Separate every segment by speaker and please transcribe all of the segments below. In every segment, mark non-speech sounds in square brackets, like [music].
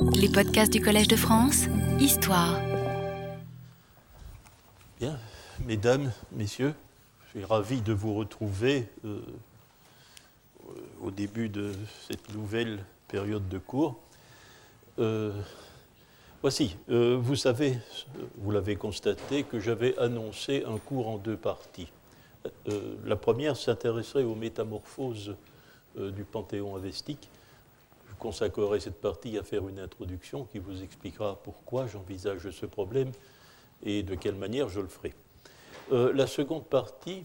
Speaker 1: Les podcasts du Collège de France, Histoire.
Speaker 2: Bien, mesdames, messieurs, je suis ravi de vous retrouver euh, au début de cette nouvelle période de cours. Euh, voici, euh, vous savez, vous l'avez constaté, que j'avais annoncé un cours en deux parties. la première s'intéresserait aux métamorphoses du panthéon avestique consacrerai cette partie à faire une introduction qui vous expliquera pourquoi j'envisage ce problème et de quelle manière je le ferai. Euh, la seconde partie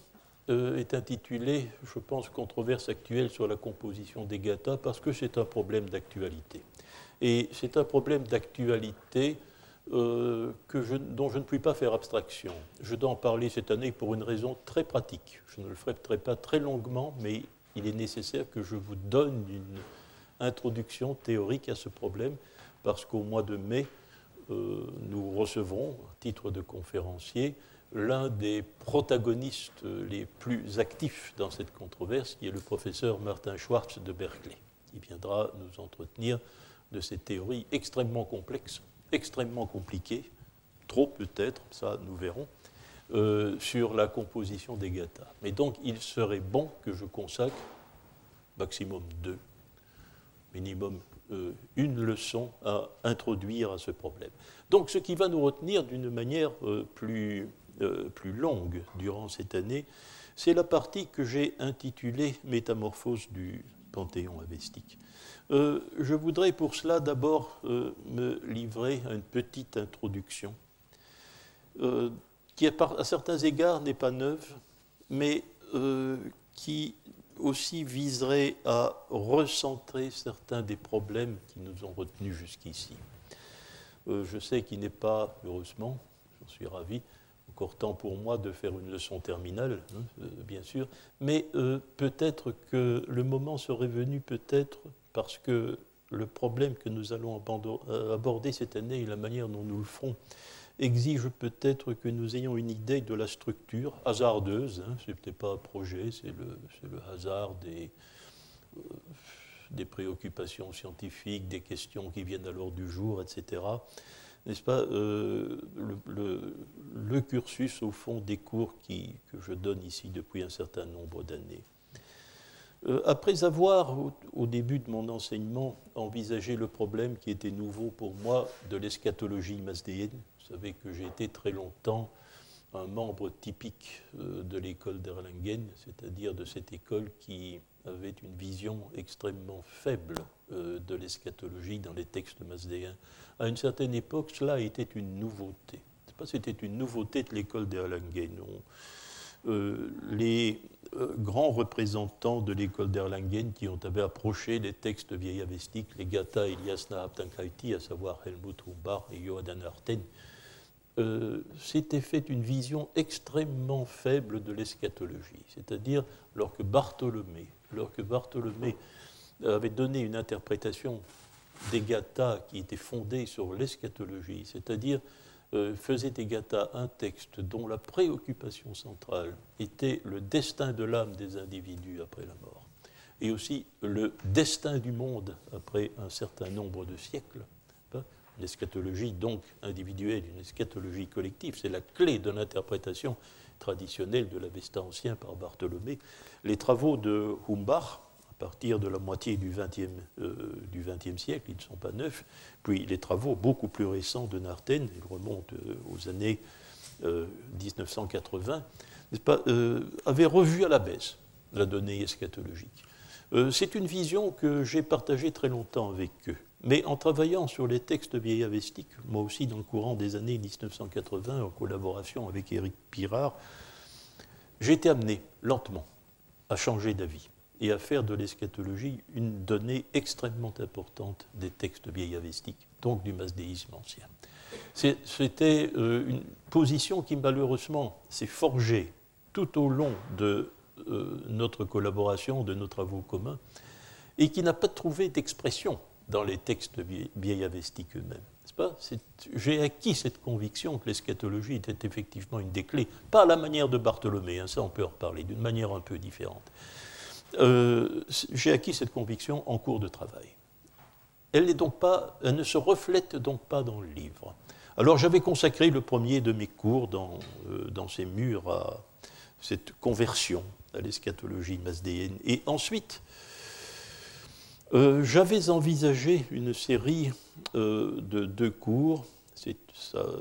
Speaker 2: euh, est intitulée, je pense, Controverse actuelle sur la composition des gathas, parce que c'est un problème d'actualité. Et c'est un problème d'actualité euh, dont je ne puis pas faire abstraction. Je dois en parler cette année pour une raison très pratique. Je ne le ferai pas très longuement, mais il est nécessaire que je vous donne une introduction théorique à ce problème, parce qu'au mois de mai, euh, nous recevrons, à titre de conférencier, l'un des protagonistes les plus actifs dans cette controverse, qui est le professeur Martin Schwartz de Berkeley, qui viendra nous entretenir de cette théorie extrêmement complexe, extrêmement compliquée, trop peut-être, ça nous verrons, euh, sur la composition des gathas. Mais donc il serait bon que je consacre maximum deux minimum euh, une leçon à introduire à ce problème. Donc ce qui va nous retenir d'une manière euh, plus, euh, plus longue durant cette année, c'est la partie que j'ai intitulée Métamorphose du Panthéon avestique. je voudrais pour cela d'abord me livrer à une petite introduction qui à certains égards n'est pas neuve, mais qui aussi viserait à recentrer certains des problèmes qui nous ont retenus jusqu'ici. Euh, je sais qu'il n'est pas, heureusement, j'en suis ravi, encore temps pour moi de faire une leçon terminale, hein, euh, bien sûr, mais euh, peut-être que le moment serait venu, peut-être parce que le problème que nous allons aborder cette année et la manière dont nous le ferons exige peut-être que nous ayons une idée de la structure hasardeuse. Hein, ce n'est peut-être pas un projet, c'est le, hasard des, euh, des, préoccupations scientifiques, des questions qui viennent à l'ordre du jour, etc. N'est-ce pas euh, le, cursus, au fond, des cours que je donne ici depuis un certain nombre d'années. Euh, après avoir, au, début de mon enseignement, envisagé le problème qui était nouveau pour moi de l'eschatologie masdéenne, vous savez que j'ai été très longtemps un membre typique euh, de l'école d'Erlangen, c'est-à-dire de cette école qui avait une vision extrêmement faible euh, de l'eschatologie dans les textes masdéens. À une certaine époque, cela était une nouveauté. C'était une nouveauté de l'école d'Erlangen. Euh, les grands représentants de l'école d'Erlangen qui ont avaient approché les textes vieillavestiques, les Gata Elias Nahabtankaiti, à savoir Helmut Humbach et Johann Arten, euh, s'était fait une vision extrêmement faible de l'eschatologie. C'est-à-dire, lorsque Bartholomé, lorsque Bartholomé avait donné une interprétation des Gathas qui était fondée sur l'eschatologie, c'est-à-dire euh, faisait des Gathas un texte dont la préoccupation centrale était le destin de l'âme des individus après la mort, et aussi le destin du monde après un certain nombre de siècles, une eschatologie donc individuelle, une eschatologie collective. C'est la clé de l'interprétation traditionnelle de l'Avesta ancien par Bartholomé. Les travaux de Humbach, à partir de la moitié du XXe euh, siècle, ils ne sont pas neufs, puis les travaux beaucoup plus récents de Narten, ils remontent euh, aux années 1980, euh, pas, avaient revu à la baisse la donnée eschatologique. C'est une vision que j'ai partagée très longtemps avec eux. Mais en travaillant sur les textes vieillavestiques, moi aussi dans le courant des années 1980, en collaboration avec Éric Pirard, j'ai été amené lentement à changer d'avis et à faire de l'eschatologie une donnée extrêmement importante des textes vieillavestiques, donc du masdéisme ancien. C'était euh, une position qui malheureusement s'est forgée tout au long de euh, notre collaboration, de nos travaux communs, et qui n'a pas trouvé d'expression dans les textes vieillavestiques eux-mêmes. J'ai acquis cette conviction que l'eschatologie était effectivement une des clés, pas à la manière de Bartholomé, hein, ça on peut en reparler, d'une manière un peu différente. Euh, j'ai acquis cette conviction en cours de travail. elle, donc pas, elle ne se reflète donc pas dans le livre. Alors j'avais consacré le premier de mes cours dans, euh, dans ces murs à cette conversion à l'eschatologie masdéenne. Et ensuite, euh, j'avais envisagé une série euh, de deux cours,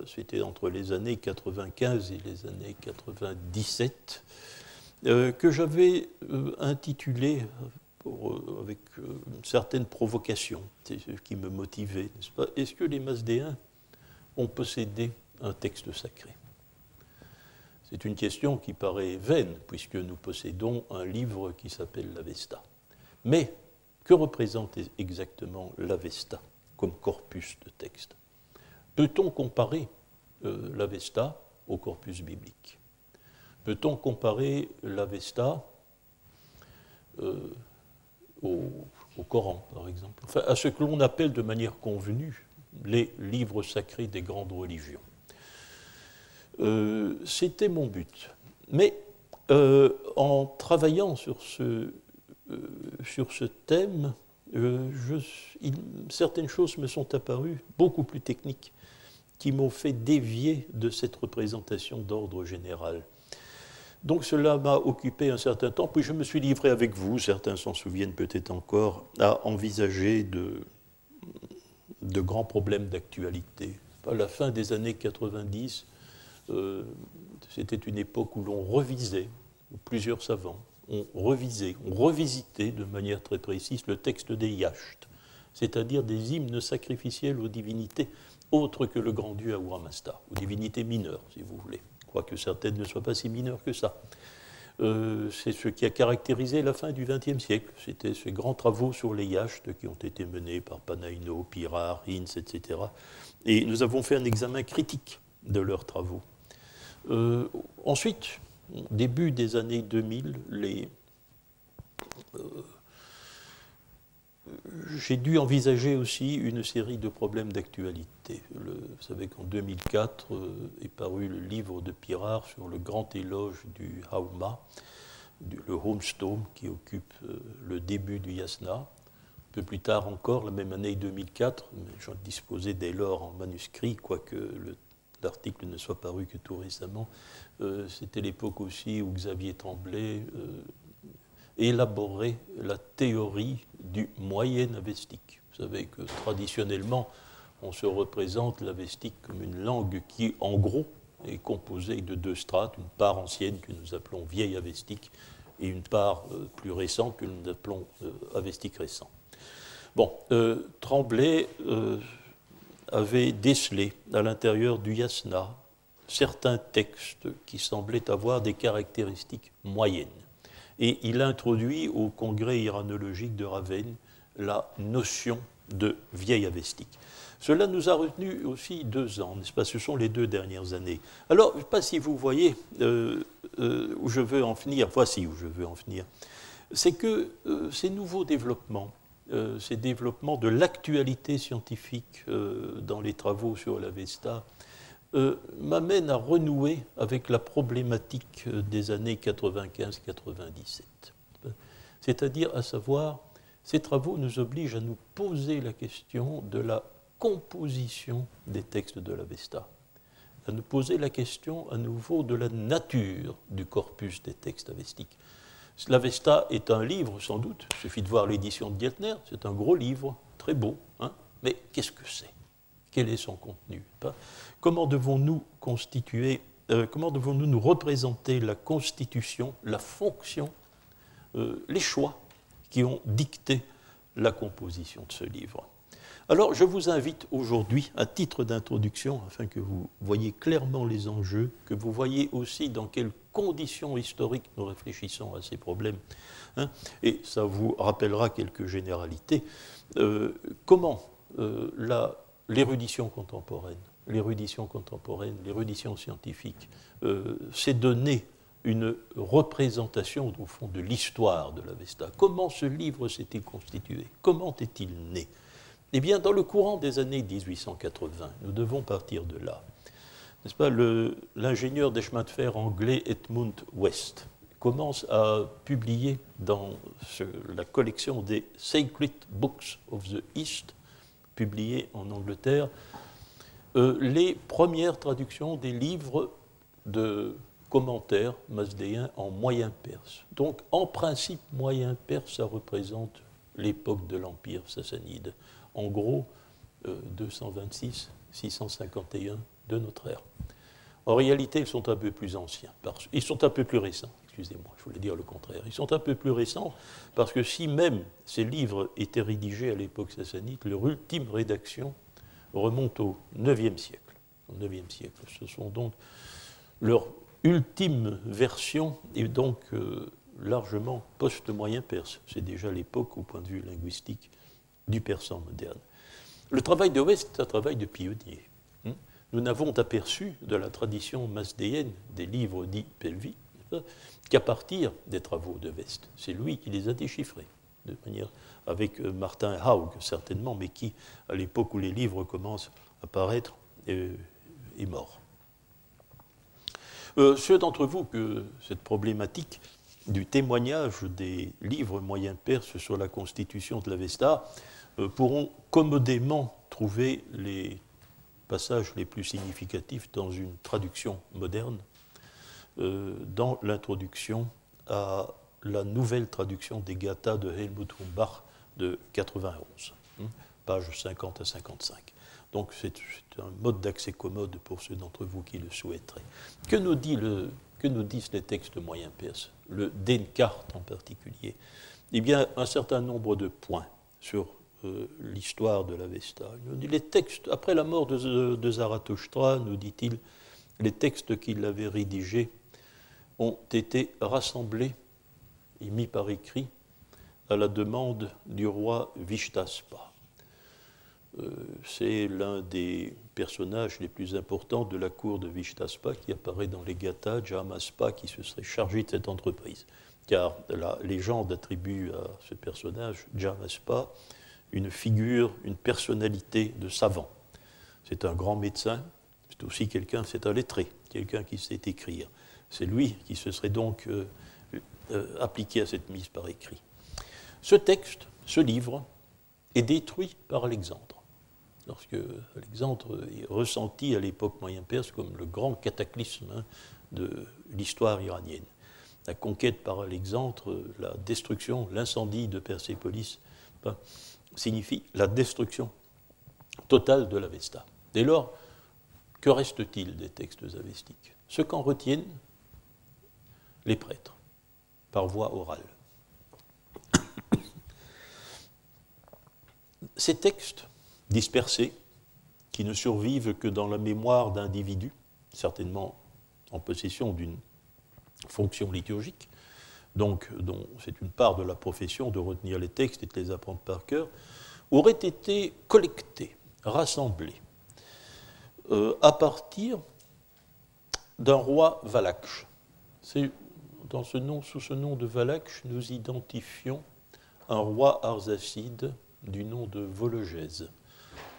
Speaker 2: c'était entre les années 95 et les années 97, que j'avais intitulé avec une certaine provocation, c'est ce qui me motivait, n'est-ce pas? Est-ce que les Masdéens ont possédé un texte sacré? C'est une question qui paraît vaine, puisque nous possédons un livre qui s'appelle l'Avesta. Mais que représente exactement l'Avesta comme corpus de texte Peut-on comparer euh, l'Avesta au corpus biblique Peut-on comparer l'Avesta euh, au, Coran, par exemple enfin, À ce que l'on appelle de manière convenue les livres sacrés des grandes religions. Euh, c'était mon but. Mais en travaillant sur ce, euh, sur ce thème, je, certaines choses me sont apparues beaucoup plus techniques qui m'ont fait dévier de cette représentation d'ordre général. Donc cela m'a occupé un certain temps, puis je me suis livré avec vous, certains s'en souviennent peut-être encore, à envisager de, grands problèmes d'actualité. À la fin des années 90, euh, c'était une époque où l'on revisait, plusieurs savants ont revisé, ont revisité de manière très précise le texte des yachts, c'est-à-dire des hymnes sacrificiels aux divinités autres que le grand dieu Ahura Mazda, aux divinités mineures, si vous voulez, quoique certaines ne soient pas si mineures que ça. Euh, c'est ce qui a caractérisé la fin du XXe siècle. C'était ces grands travaux sur les yachts qui ont été menés par Panaino, Pirard, Hinz, etc. Et nous avons fait un examen critique de leurs travaux. Euh, ensuite, début des années 2000, les, euh, j'ai dû envisager aussi une série de problèmes d'actualité. Vous savez qu'en 2004 euh, est paru le livre de Pirard sur le grand éloge du Hauma, le Homestone, qui occupe euh, le début du Yasna. Un peu plus tard encore, la même année 2004, mais j'en disposais dès lors en manuscrit, quoique l'article ne soit paru que tout récemment. Euh, c'était l'époque aussi où Xavier Tremblay élaborer la théorie du moyen avestique. Vous savez que traditionnellement, on se représente l'avestique comme une langue qui, en gros, est composée de deux strates, une part ancienne que nous appelons vieille avestique et une part euh, plus récente que nous appelons euh, avestique récent. Bon, euh, Tremblay avait décelé à l'intérieur du yasna certains textes qui semblaient avoir des caractéristiques moyennes et il introduit au congrès iranologique de Ravenne la notion de vieille avestique. Cela nous a retenu aussi deux ans, n'est-ce pas? Ce sont les deux dernières années. Alors, je ne sais pas si vous voyez euh, euh, où je veux en venir, voici où je veux en venir. C'est que euh, ces nouveaux développements, ces développements de l'actualité scientifique dans les travaux sur l'Avesta, euh, m'amène à renouer avec la problématique euh, des années 95-97. C'est-à-dire, à savoir, ces travaux nous obligent à nous poser la question de la composition des textes de l'Avesta, à nous poser la question à nouveau de la nature du corpus des textes avestiques. L'Avesta est un livre, sans doute, il suffit de voir l'édition de Dietner, c'est un gros livre, très beau, hein. Mais qu'est-ce que c'est? Quel est son contenu? Comment devons-nous constituer, euh, comment devons-nous nous représenter la constitution, la fonction, euh, les choix qui ont dicté la composition de ce livre? Alors, je vous invite aujourd'hui, à titre d'introduction, afin que vous voyez clairement les enjeux, que vous voyez aussi dans quelles conditions historiques nous réfléchissons à ces problèmes, hein, et ça vous rappellera quelques généralités, euh, comment l'érudition contemporaine l'érudition contemporaine, l'érudition scientifique, euh, s'est donné une représentation, au fond, de l'histoire de l'Avesta. Comment ce livre s'est-il constitué? Comment est-il né? Eh bien, dans le courant des années 1880, nous devons partir de là. N'est-ce pas L'ingénieur des chemins de fer anglais Edmund West commence à publier dans la collection des Sacred Books of the East publié en Angleterre euh, les premières traductions des livres de commentaires masdéens en moyen perse. Donc, en principe, moyen perse, ça représente l'époque de l'Empire sassanide. En gros, 226-651 euh, de notre ère. En réalité, ils sont un peu plus anciens. ils sont un peu plus récents, excusez-moi, je voulais dire le contraire. Ils sont un peu plus récents parce que si même ces livres étaient rédigés à l'époque sassanide, leur ultime rédaction remonte au IXe siècle. Au siècle. Ce sont donc leur ultime version est donc euh, largement post-moyen perse. C'est déjà l'époque, au point de vue linguistique, du persan moderne. Le travail de West est un travail de pionnier. Nous n'avons aperçu de la tradition masdéenne des livres dits Pelvi qu'à partir des travaux de West. C'est lui qui les a déchiffrés, de manière avec euh, Martin Haug certainement, mais qui, à l'époque où les livres commencent à paraître, est, mort. Euh, ceux d'entre vous que cette problématique du témoignage des livres moyens perses sur la constitution de l'Avesta euh, pourront commodément trouver les passages les plus significatifs dans une traduction moderne, dans l'introduction à la nouvelle traduction des Gathas de Helmut Humbach de 91, hein, pages 50 à 55. Donc c'est un mode d'accès commode pour ceux d'entre vous qui le souhaiteraient. Que nous, dit le, que nous disent les textes moyens perses, le Denkart en particulier? Eh bien, un certain nombre de points sur euh, l'histoire de l'Avesta. Les textes, après la mort de, de Zarathustra, nous dit-il, les textes qu'il avait rédigés ont été rassemblés et mis par écrit à la demande du roi Vishtaspa. Euh, c'est l'un des personnages les plus importants de la cour de Vishtaspa qui apparaît dans les Gathas, Jamaspa, qui se serait chargé de cette entreprise. Car la légende attribue à ce personnage, Jamaspa, une figure, une personnalité de savant. C'est un grand médecin, c'est aussi quelqu'un, c'est un lettré, quelqu'un qui sait écrire. C'est lui qui se serait donc euh, euh, appliqué à cette mise par écrit. Ce texte, ce livre, est détruit par Alexandre. Lorsque Alexandre est ressenti à l'époque moyen-perse comme le grand cataclysme hein, de l'histoire iranienne. La conquête par Alexandre, la destruction, l'incendie de Persépolis ben, signifie la destruction totale de l'Avesta. Dès lors, que reste-t-il des textes avestiques Ce qu'en retiennent les prêtres, par voie orale. [coughs] Ces textes dispersés, qui ne survivent que dans la mémoire d'individus, certainement en possession d'une fonction liturgique, donc c'est une part de la profession de retenir les textes et de les apprendre par cœur, auraient été collectés, rassemblés, euh, à partir d'un roi Valaksh. C'est dans ce nom, sous ce nom de Valaksh, nous identifions un roi arsacide du nom de Vologèse.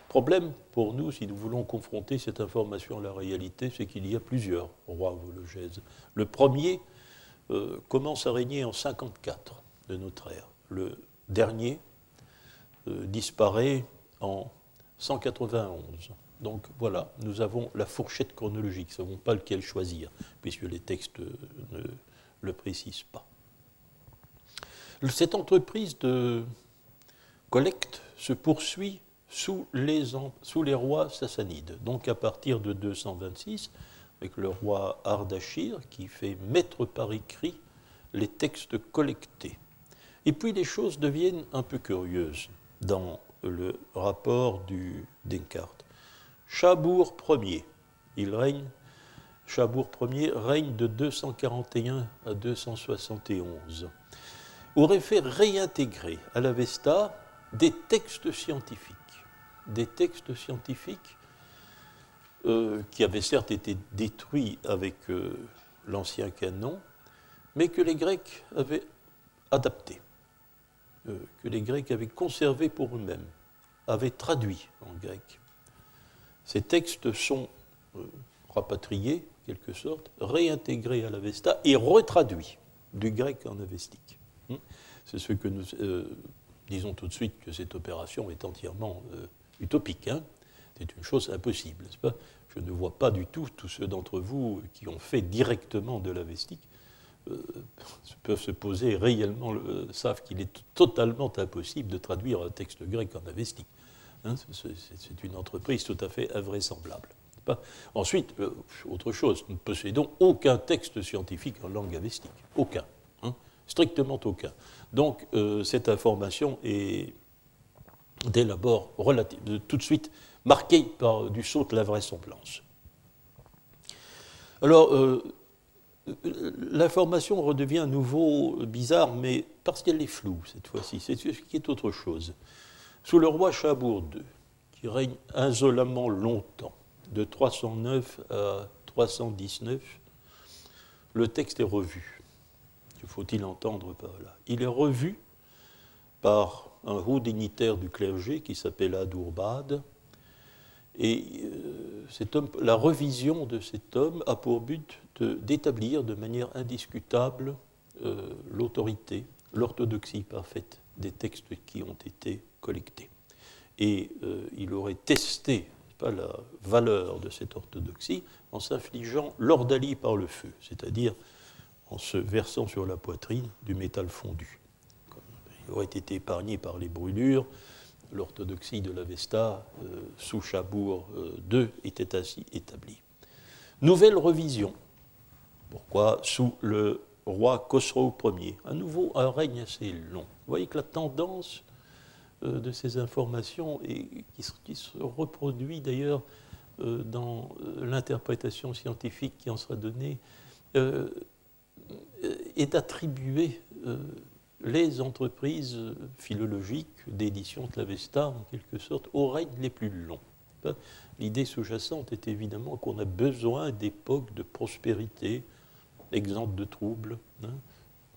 Speaker 2: Problème pour nous, si nous voulons confronter cette information à la réalité, c'est qu'il y a plusieurs rois Vologèses. Le premier euh, commence à régner en 54 de notre ère. Le dernier euh, disparaît en 191. Donc voilà, nous avons la fourchette chronologique, nous ne savons pas lequel choisir, puisque les textes ne le précisent pas. Cette entreprise de collecte se poursuit sous les rois sassanides. Donc à partir de 226, avec le roi Ardachir qui fait mettre par écrit les textes collectés. Et puis les choses deviennent un peu curieuses dans le rapport du Denkart. Chabour Ier, il règne, Chabour Ier règne de 241 à 271, aurait fait réintégrer à l'Avesta des textes scientifiques. Des textes scientifiques euh, qui avaient certes été détruits avec euh, l'ancien canon, mais que les Grecs avaient adaptés, euh, que les Grecs avaient conservés pour eux-mêmes, avaient traduits en grec. Ces textes sont rapatriés, quelque sorte, réintégrés à l'Avesta et retraduits du grec en avestique. Hmm? C'est ce que nous Disons tout de suite que cette opération est entièrement utopique. Hein. C'est une chose impossible, n'est-ce pas? Je ne vois pas du tout tous ceux d'entre vous qui ont fait directement de l'avestique euh, peuvent se poser réellement, euh, savent qu'il est totalement impossible de traduire un texte grec en avestique. Hein. c'est une entreprise tout à fait invraisemblable. Ensuite, euh, autre chose, nous ne possédons aucun texte scientifique en langue avestique. Aucun. Hein. strictement aucun. Donc, cette information est dès l'abord tout de suite marquée par du saut de la vraisemblance. Alors, l'information redevient à nouveau bizarre, mais parce qu'elle est floue cette fois-ci. C'est ce qui est autre chose. Sous le roi Chabour II, qui règne insolemment longtemps, de 309 à 319, le texte est revu. Faut-il entendre par là Il est revu par un haut dignitaire du clergé qui s'appelle Adourbad, et euh, la revision de cet homme a pour but d'établir de, manière indiscutable euh, l'autorité, l'orthodoxie parfaite des textes qui ont été collectés. Et euh, il aurait testé la valeur de cette orthodoxie en s'infligeant l'ordalie par le feu, c'est-à-dire en se versant sur la poitrine du métal fondu. Il aurait été épargné par les brûlures, l'orthodoxie de l'Avesta euh, sous Chabour II euh, était ainsi établie. Nouvelle revision. Pourquoi? Sous le roi Khosrow Ier. À nouveau, un règne assez long. Vous voyez que la tendance euh, de ces informations, et qui, se reproduit d'ailleurs dans l'interprétation scientifique qui en sera donnée, est d'attribuer les entreprises philologiques d'édition de l'Avesta, en quelque sorte, règnes les plus longs. L'idée sous-jacente est évidemment qu'on a besoin d'époques de prospérité, exemptes de troubles, hein,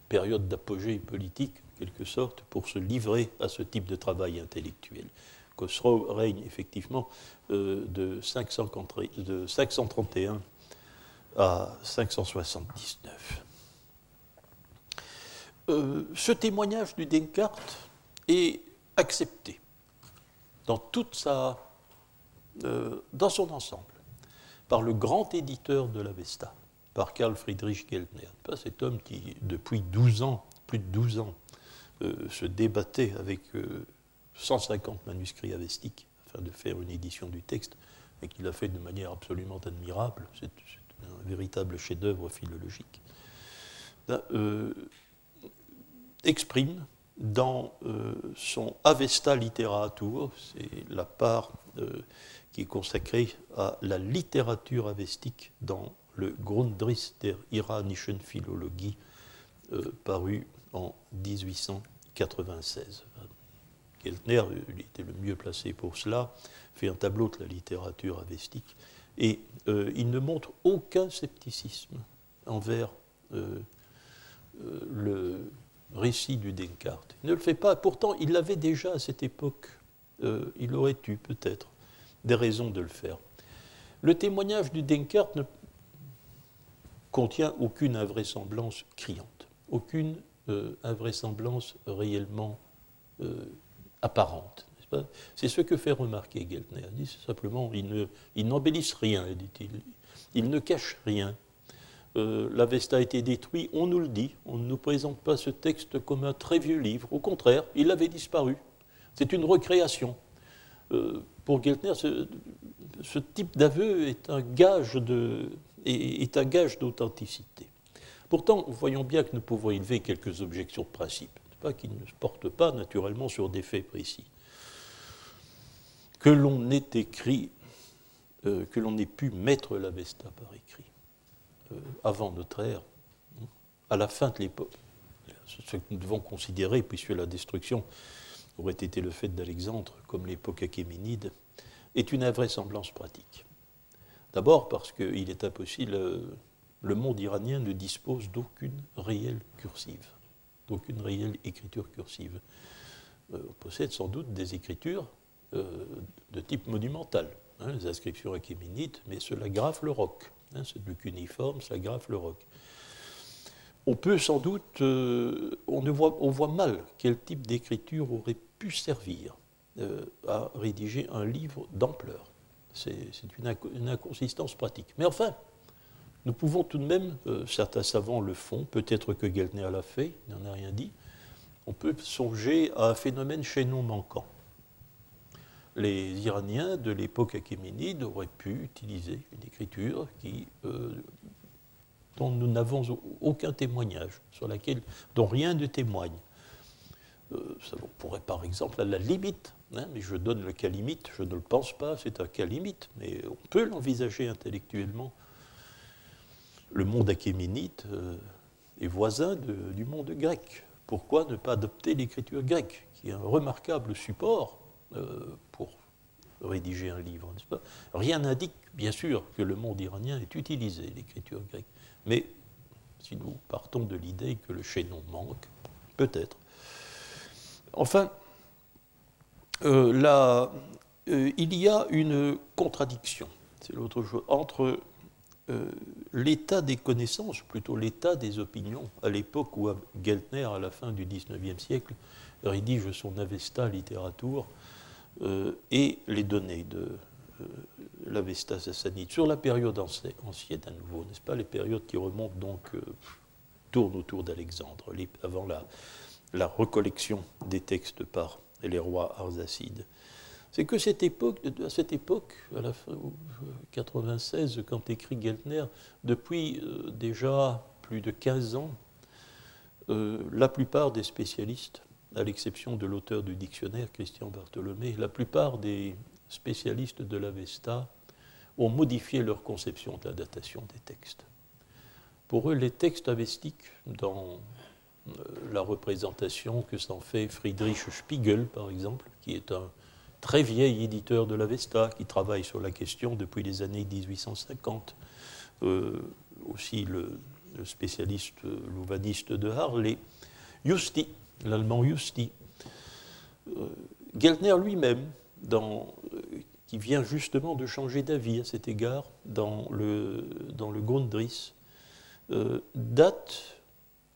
Speaker 2: période d'apogée politique, en quelque sorte, pour se livrer à ce type de travail intellectuel. Khosrow règne effectivement euh, de, 531 à 579. Euh, ce témoignage du Descartes est accepté dans, toute sa, euh, dans son ensemble par le grand éditeur de l'Avesta, par Karl Friedrich Geltner. Cet homme qui, depuis 12 ans, plus de 12 ans, euh, se débattait avec 150 manuscrits avestiques afin de faire une édition du texte, et qu'il l'a fait de manière absolument admirable. C'est un véritable chef-d'œuvre philologique exprime dans euh, son Avesta Literatur, c'est la part euh, qui est consacrée à la littérature avestique dans le Grundriss der iranischen Philologie, euh, paru en 1896. Keltner, il était le mieux placé pour cela, fait un tableau de la littérature avestique, et il ne montre aucun scepticisme envers le récit du Descartes. Il ne le fait pas. Pourtant, il l'avait déjà à cette époque. Euh, il aurait eu peut-être des raisons de le faire. Le témoignage du Descartes ne contient aucune invraisemblance criante, aucune euh, invraisemblance réellement euh, apparente. C'est ce que fait remarquer Geltner. Il dit simplement, il n'embellisse rien, dit-il. Il ne cache rien. Euh, l'Avesta a été détruit, on nous le dit. On ne nous présente pas ce texte comme un très vieux livre. Au contraire, il avait disparu. C'est une recréation. Euh, pour Geltner, ce, type d'aveu est un gage d'authenticité. Pourtant, voyons bien que nous pouvons élever quelques objections de principe, pas qui ne se portent pas naturellement sur des faits précis. Que l'on ait écrit, euh, que l'on ait pu mettre l'Avesta par écrit avant notre ère, à la fin de l'époque. Ce que nous devons considérer, puisque la destruction aurait été le fait d'Alexandre, comme l'époque achéménide, est une invraisemblance pratique. D'abord parce qu'il est impossible, euh, le monde iranien ne dispose d'aucune réelle cursive, d'aucune réelle écriture cursive. Euh, on possède sans doute des écritures de type monumental, hein, les inscriptions achéménides, mais cela grave le roc. Hein, c'est plus qu'uniforme, ça graffe le roc. On peut sans doute, euh, on, voit, on voit mal quel type d'écriture aurait pu servir à rédiger un livre d'ampleur. C'est une, inconsistance pratique. Mais enfin, nous pouvons tout de même, certains savants le font, peut-être que Geltner l'a fait, il n'en a rien dit, on peut songer à un phénomène chaînon manquant les Iraniens de l'époque achéménide auraient pu utiliser une écriture euh, dont nous n'avons aucun témoignage, sur laquelle, dont rien ne témoigne. Euh, ça, pourrait par exemple, à la limite, hein, mais je donne le cas limite, je ne le pense pas, c'est un cas limite, mais on peut l'envisager intellectuellement. Le monde achéménide euh, est voisin du monde grec. Pourquoi ne pas adopter l'écriture grecque, qui est un remarquable support pour rédiger un livre, n'est-ce pas? Rien n'indique, bien sûr, que le monde iranien ait utilisé l'écriture grecque. Mais si nous partons de l'idée que le chaînon manque, peut-être. Enfin, euh, euh, il y a une contradiction, c'est l'autre chose, entre l'état des connaissances, plutôt l'état des opinions, à l'époque où Geltner, à la fin du XIXe siècle, rédige son Avesta Literatur, euh, et les données de euh, l'Avesta sassanide sur la période ancienne à nouveau, n'est-ce pas Les périodes qui remontent donc, euh, tournent autour d'Alexandre, avant la, la, recollection des textes par les rois arsacides. C'est que cette époque, à cette époque, à la fin 96, quand écrit Geltner, depuis déjà plus de 15 ans, la plupart des spécialistes à l'exception de l'auteur du dictionnaire, Christian Bartholomé, la plupart des spécialistes de l'Avesta ont modifié leur conception de la datation des textes. Pour eux, les textes avestiques, dans euh, la représentation que s'en fait Friedrich Spiegel, par exemple, qui est un très vieil éditeur de l'Avesta, qui travaille sur la question depuis les années 1850, euh, aussi le, spécialiste louvaniste de Harley, Justi, l'allemand Justi. Euh, Geltner lui-même, euh, qui vient justement de changer d'avis à cet égard dans le, Grundriss, euh, date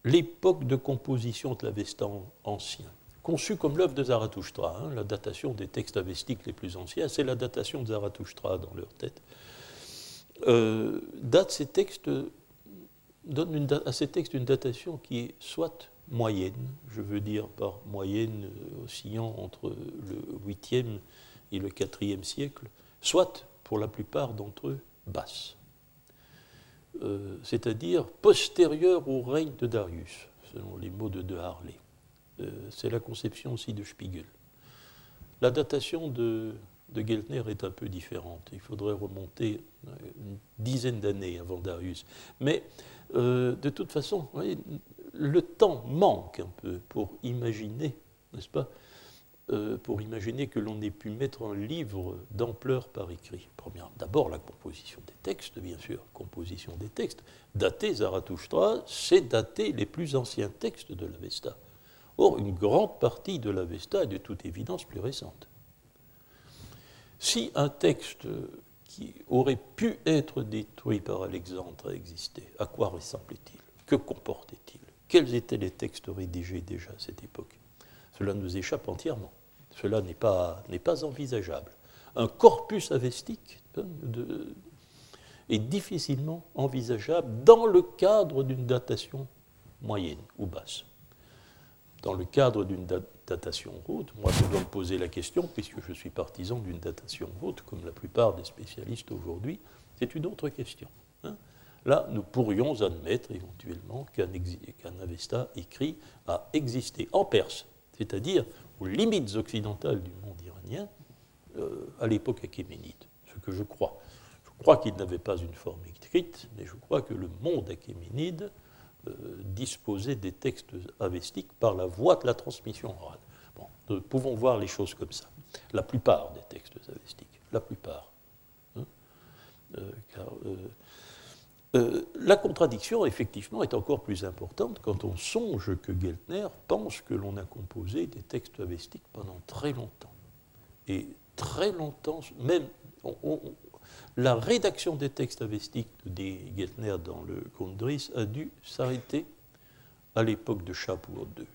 Speaker 2: l'époque de composition de l'Avesta ancien, conçue comme l'œuvre de Zarathustra. Hein, la datation des textes avestiques les plus anciens, c'est la datation de Zarathustra dans leur tête. date ces textes, donne à ces textes une datation qui est soit moyenne, je veux dire par moyenne euh, oscillant entre le 8e et le 4e siècle, soit pour la plupart d'entre eux basse, euh, c'est-à-dire postérieure au règne de Darius, selon les mots de De Harley. Euh, c'est la conception aussi de Spiegel. La datation de, de Geltner est un peu différente. Il faudrait remonter une dizaine d'années avant Darius. Mais de toute façon, le temps manque un peu pour imaginer, n'est-ce pas, euh, pour imaginer que l'on ait pu mettre un livre d'ampleur par écrit. D'abord la composition des textes, bien sûr, composition des textes. Dater Zarathustra, c'est dater les plus anciens textes de l'Avesta. Or, une grande partie de l'Avesta est de toute évidence plus récente. Si un texte qui aurait pu être détruit par Alexandre existait, à quoi ressemblait-il? Que comportait-il? Quels étaient les textes rédigés déjà à cette époque? Cela nous échappe entièrement. Cela n'est pas, pas envisageable. Un corpus avestique hein, est difficilement envisageable dans le cadre d'une datation moyenne ou basse. Dans le cadre d'une datation haute, moi je dois me poser la question, puisque je suis partisan d'une datation haute, comme la plupart des spécialistes aujourd'hui, c'est une autre question. Hein. Là, nous pourrions admettre éventuellement qu'un Avesta écrit a existé en Perse, c'est-à-dire aux limites occidentales du monde iranien, euh, à l'époque achéménide, ce que je crois. Je crois qu'il n'avait pas une forme écrite, mais je crois que le monde achéménide euh, disposait des textes avestiques par la voie de la transmission orale. Nous pouvons voir les choses comme ça. La plupart des textes avestiques, la plupart. Hein, euh, euh, la contradiction, effectivement, est encore plus importante quand on songe que Geltner pense que l'on a composé des textes avestiques pendant très longtemps. Et très longtemps, même la rédaction des textes avestiques de Geltner dans le Grundriss a dû s'arrêter à l'époque de Shapur II,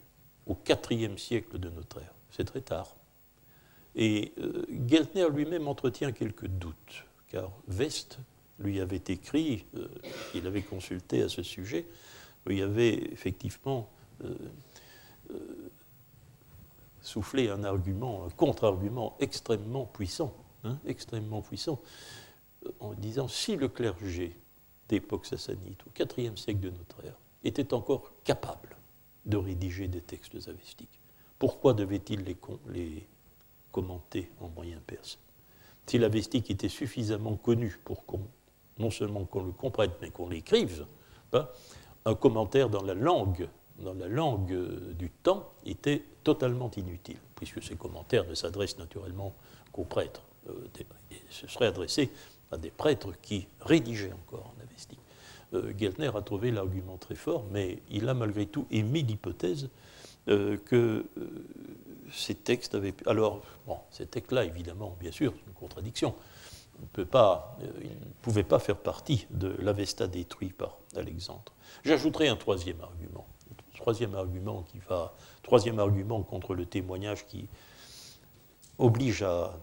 Speaker 2: au IVe siècle de notre ère. C'est très tard. Et euh, Geltner lui-même entretient quelques doutes, car West lui avait écrit, euh, il avait consulté à ce sujet, où il avait effectivement soufflé un argument, un contre-argument extrêmement puissant, hein, extrêmement puissant, en disant si le clergé d'époque sassanite, au IVe siècle de notre ère, était encore capable de rédiger des textes avestiques, pourquoi devait-il les, les, commenter en moyen perse? Si l'avestique était suffisamment connu pour qu'on, non seulement qu'on le comprenne, mais qu'on l'écrive, ben, un commentaire dans la langue, dans la langue euh, du temps était totalement inutile, puisque ces commentaires ne s'adressent naturellement qu'aux prêtres. Euh, ce serait adressé à des prêtres qui rédigeaient encore en avestique. Euh, Geltner a trouvé l'argument très fort, mais il a malgré tout émis l'hypothèse euh, que ces textes avaient. Alors, bon, ces textes-là, évidemment, bien sûr, c'est une contradiction. Pas, ils ne pouvaient pas faire partie de l'Avesta détruit par Alexandre. J'ajouterai un troisième argument. troisième argument qui va. Troisième argument contre le témoignage qui oblige à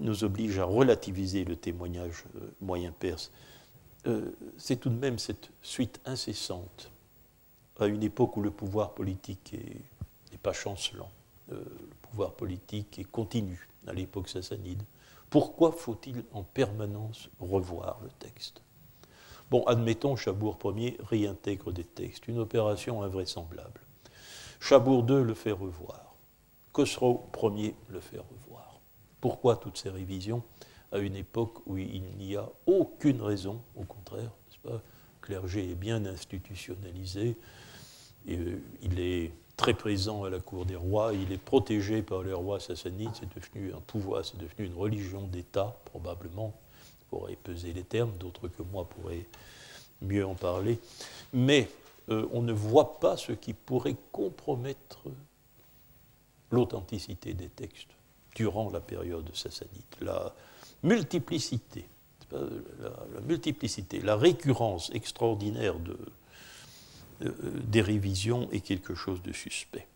Speaker 2: nous oblige à relativiser le témoignage euh, moyen perse, euh, c'est tout de même cette suite incessante à une époque où le pouvoir politique n'est pas chancelant, euh, le pouvoir politique est continu à l'époque sassanide. Pourquoi faut-il en permanence revoir le texte? Bon, admettons, Chabour Ier réintègre des textes, une opération invraisemblable. Chabour II le fait revoir. Khosrow Ier le fait revoir. Pourquoi toutes ces révisions à une époque où il n'y a aucune raison, au contraire, pas, le clergé est bien institutionnalisé, et, euh, il est très présent à la cour des rois, il est protégé par les rois sassanides, c'est devenu un pouvoir, c'est devenu une religion d'État, probablement, pourrait peser les termes, d'autres que moi pourraient mieux en parler, mais euh, on ne voit pas ce qui pourrait compromettre l'authenticité des textes durant la période sassanide. La multiplicité, la, multiplicité, la récurrence extraordinaire de, des révisions est quelque chose de suspect.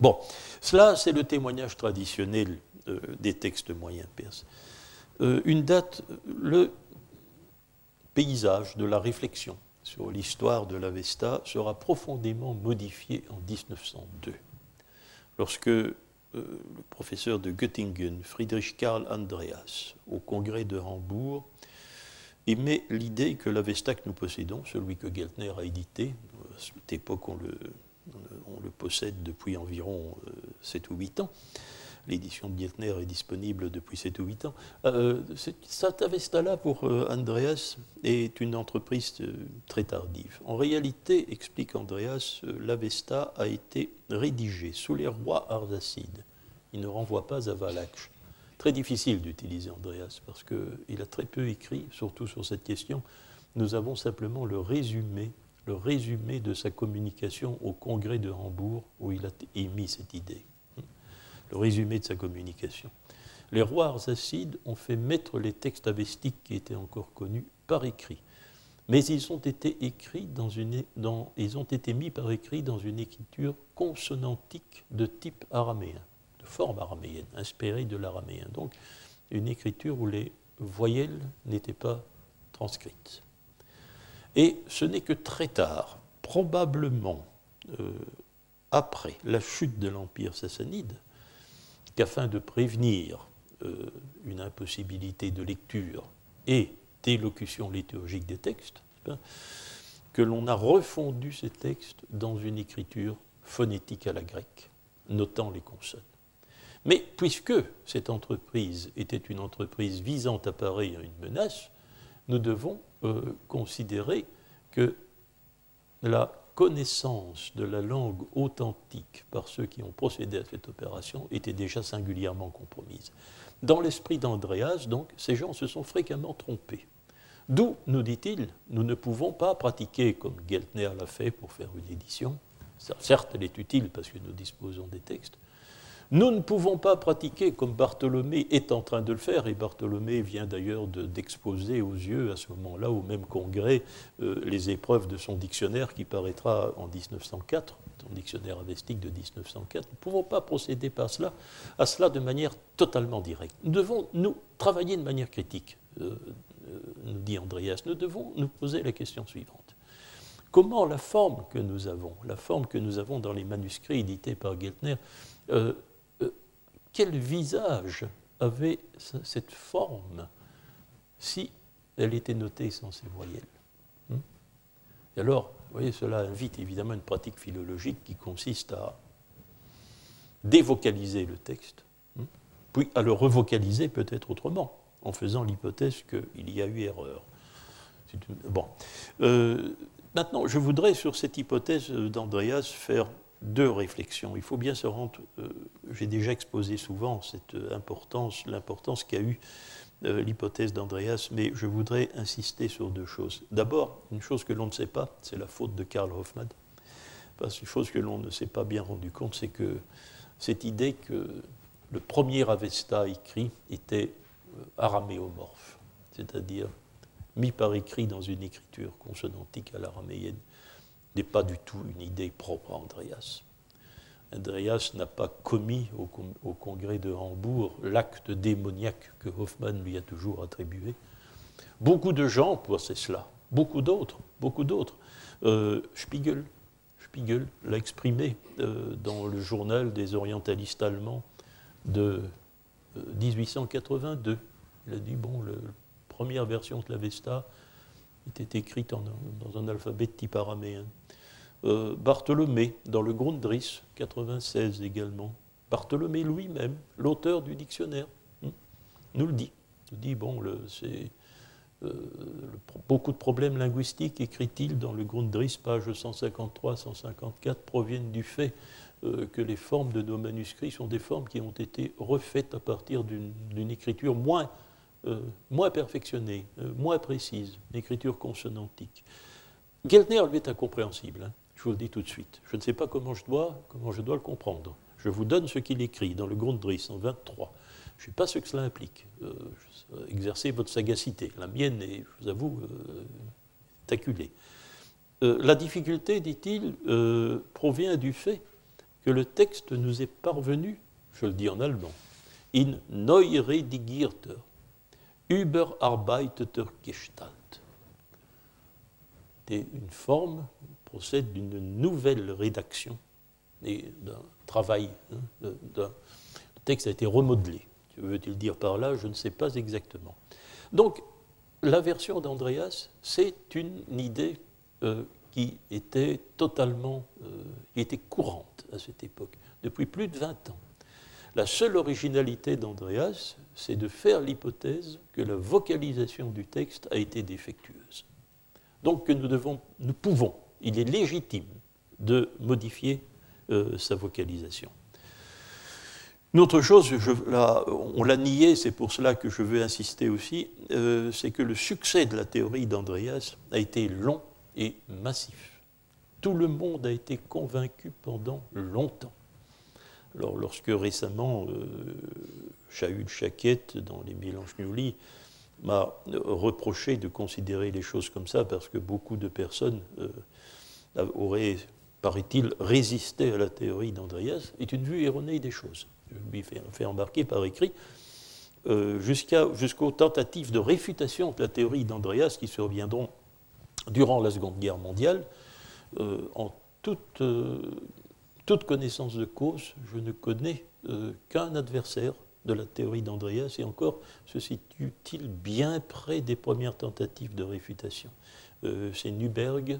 Speaker 2: Bon, cela c'est le témoignage traditionnel euh, des textes moyens perses. Euh, une date, le paysage de la réflexion sur l'histoire de l'Avesta sera profondément modifié en 1902, lorsque euh, le professeur de Göttingen, Friedrich Karl Andreas, au congrès de Hambourg, émet l'idée que l'Avesta que nous possédons, celui que Geltner a édité, à cette époque on le, possède depuis environ 7 euh, ou 8 ans, L'édition de Dietner est disponible depuis 7 ou 8 ans. Euh, cette Avesta-là, pour euh, Andreas, est une entreprise euh, très tardive. En réalité, explique Andreas, l'Avesta a été rédigée sous les rois arsacides. Il ne renvoie pas à Valakh. Très difficile d'utiliser Andreas parce qu'il a très peu écrit, surtout sur cette question. Nous avons simplement le résumé, le résumé de sa communication au congrès de Hambourg où il a émis cette idée le résumé de sa communication. Les rois arsacides ont fait mettre les textes avestiques qui étaient encore connus par écrit. Mais ils ont été écrits dans une, ils ont été mis par écrit dans une écriture consonantique de type araméen, de forme araméenne, inspirée de l'araméen. Donc, une écriture où les voyelles n'étaient pas transcrites. Et ce n'est que très tard, probablement euh, après la chute de l'Empire sassanide, qu'afin de prévenir euh, une impossibilité de lecture et d'élocution liturgique des textes, hein, que l'on a refondu ces textes dans une écriture phonétique à la grecque, notant les consonnes. Mais puisque cette entreprise était une entreprise visant à parer à une menace, nous devons euh, considérer que la connaissance de la langue authentique par ceux qui ont procédé à cette opération était déjà singulièrement compromise. Dans l'esprit d'Andreas, donc, ces gens se sont fréquemment trompés. D'où, nous dit-il, nous ne pouvons pas pratiquer comme Geltner l'a fait pour faire une édition. Certes, elle est utile parce que nous disposons des textes, nous ne pouvons pas pratiquer comme Bartholomé est en train de le faire, et Bartholomé vient d'ailleurs d'exposer aux yeux à ce moment-là, au même congrès, euh, les épreuves de son dictionnaire qui paraîtra en 1904, son dictionnaire avestique de 1904. Nous ne pouvons pas procéder par cela, à cela de manière totalement directe. Nous devons nous travailler de manière critique, euh, euh, nous dit Andreas. Nous devons nous poser la question suivante. Comment la forme que nous avons, la forme que nous avons dans les manuscrits édités par Geltner, quel visage avait cette forme si elle était notée sans ces voyelles hmm Et alors, vous voyez, cela invite évidemment une pratique philologique qui consiste à dévocaliser le texte, hmm, puis à le revocaliser peut-être autrement, en faisant l'hypothèse qu'il y a eu erreur. Bon. Euh, maintenant, je voudrais sur cette hypothèse d'Andreas faire deux réflexions. Il faut bien se rendre, euh, j'ai déjà exposé souvent cette importance, l'importance qu'a eu euh, l'hypothèse d'Andreas, mais je voudrais insister sur deux choses. D'abord, une chose que l'on ne sait pas, c'est la faute de Karl Hoffmann. Parce qu'une chose que l'on ne s'est pas bien rendu compte, c'est que cette idée que le premier Avesta écrit était euh, araméomorphe, c'est-à-dire mis par écrit dans une écriture consonantique à l'araméenne, n'est pas du tout une idée propre à Andreas. Andreas n'a pas commis au, congrès de Hambourg l'acte démoniaque que Hoffmann lui a toujours attribué. Beaucoup de gens pensaient cela, beaucoup d'autres, beaucoup d'autres. Euh, Spiegel, Spiegel l'a exprimé euh, dans le journal des orientalistes allemands de 1882. Euh, Il a dit, bon, la première version de l'Avesta était écrite dans un alphabet type araméen. Euh, Bartholomé, dans le Grundrisse, 96 également. Bartholomé lui-même, l'auteur du dictionnaire, hmm, nous le dit. Il dit, bon, c'est euh, beaucoup de problèmes linguistiques, écrit-il dans le Grundrisse, page 153-154, proviennent du fait euh, que les formes de nos manuscrits sont des formes qui ont été refaites à partir d'une écriture moins, moins perfectionnée, moins précise, une écriture consonantique. Geltner, lui, est incompréhensible. Hein. Je vous le dis tout de suite. Je ne sais pas comment je dois, comment je dois le comprendre. Je vous donne ce qu'il écrit dans le Grundrisse en 23. Je ne sais pas ce que cela implique. Euh, exercez votre sagacité. La mienne est, je vous avoue, euh, acculée. Euh, la difficulté, dit-il, euh, provient du fait que le texte nous est parvenu, je le dis en allemand, in neuredigierter, überarbeiteter Gestalt. Une forme procède d'une nouvelle rédaction et d'un travail. Hein, le texte a été remodelé. Que veut-il dire par là Je ne sais pas exactement. Donc, la version d'Andreas, c'est une idée euh, qui était totalement, euh, qui était courante à cette époque, depuis plus de 20 ans. La seule originalité d'Andreas, c'est de faire l'hypothèse que la vocalisation du texte a été défectueuse. Donc que nous, devons, nous pouvons il est légitime de modifier euh, sa vocalisation. Une autre chose, on l'a nié, c'est pour cela que je veux insister aussi, euh, c'est que le succès de la théorie d'Andreas a été long et massif. Tout le monde a été convaincu pendant longtemps. Alors, lorsque récemment, euh, Chahut Chaquette, dans les Mélanges Newly, m'a reproché de considérer les choses comme ça, parce que beaucoup de personnes aurait, paraît-il, résisté à la théorie d'Andreas, est une vue erronée des choses. Je lui fais embarquer par écrit euh, jusqu'aux tentatives de réfutation de la théorie d'Andreas qui surviendront durant la Seconde Guerre mondiale. Euh, en toute, euh, toute, connaissance de cause, je ne connais qu'un adversaire de la théorie d'Andreas, et encore se situe-t-il bien près des premières tentatives de réfutation. C'est Nuberg,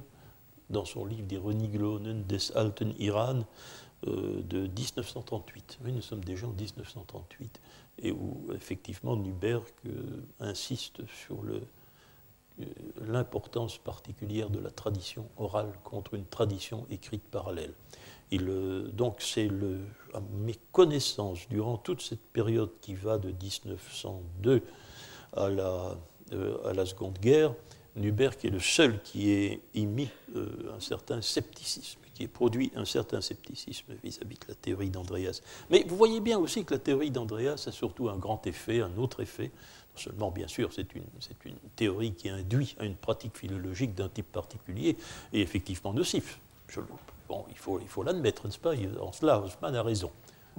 Speaker 2: dans son livre Die Reniglonen des Alten Iran euh, de 1938. Oui, nous sommes déjà en 1938, et où effectivement Nuberg euh, insiste sur euh, l'importance particulière de la tradition orale contre une tradition écrite parallèle. Donc c'est à mes connaissances, durant toute cette période qui va de 1902 à la, à la Seconde Guerre, Nuberg est le seul qui ait émis euh, un certain scepticisme, qui ait produit un certain scepticisme vis-à-vis de la théorie d'Andreas. Mais vous voyez bien aussi que la théorie d'Andreas a surtout un grand effet, un autre effet. Non seulement, bien sûr, c'est une, une, théorie qui induit à une pratique philologique d'un type particulier et effectivement nocif. Je, Bon, il faut, il faut l'admettre, n'est-ce pas En cela, Haussmann a raison.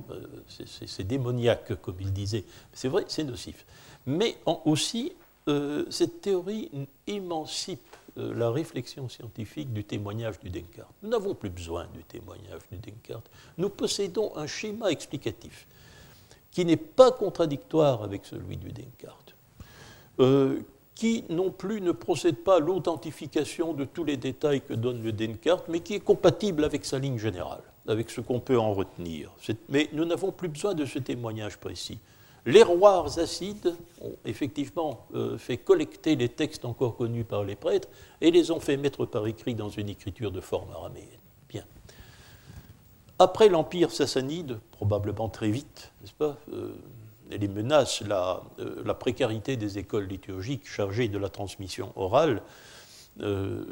Speaker 2: Euh, c'est démoniaque, comme il disait. C'est vrai, c'est nocif. Mais aussi, euh, cette théorie émancipe euh, la réflexion scientifique du témoignage du Descartes. Nous n'avons plus besoin du témoignage du Descartes. Nous possédons un schéma explicatif qui n'est pas contradictoire avec celui du Descartes, qui non plus ne procède pas à l'authentification de tous les détails que donne le Descartes, mais qui est compatible avec sa ligne générale, avec ce qu'on peut en retenir. Mais nous n'avons plus besoin de ce témoignage précis. Les roirs acides ont effectivement euh, fait collecter les textes encore connus par les prêtres et les ont fait mettre par écrit dans une écriture de forme araméenne. Bien. Après l'Empire sassanide, probablement très vite, n'est-ce pas euh, les menaces, la, euh, la, précarité des écoles liturgiques chargées de la transmission orale euh,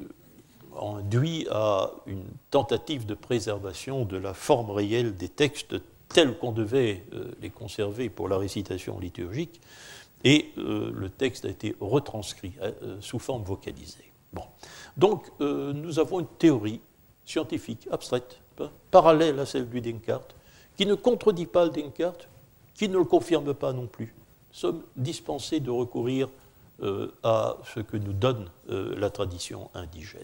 Speaker 2: induit à une tentative de préservation de la forme réelle des textes tels qu'on devait euh, les conserver pour la récitation liturgique, et le texte a été retranscrit sous forme vocalisée. Donc nous avons une théorie scientifique abstraite, hein, parallèle à celle du Descartes, qui ne contredit pas le Descartes, qui ne le confirme pas non plus. Nous sommes dispensés de recourir euh, à ce que nous donne euh, la tradition indigène.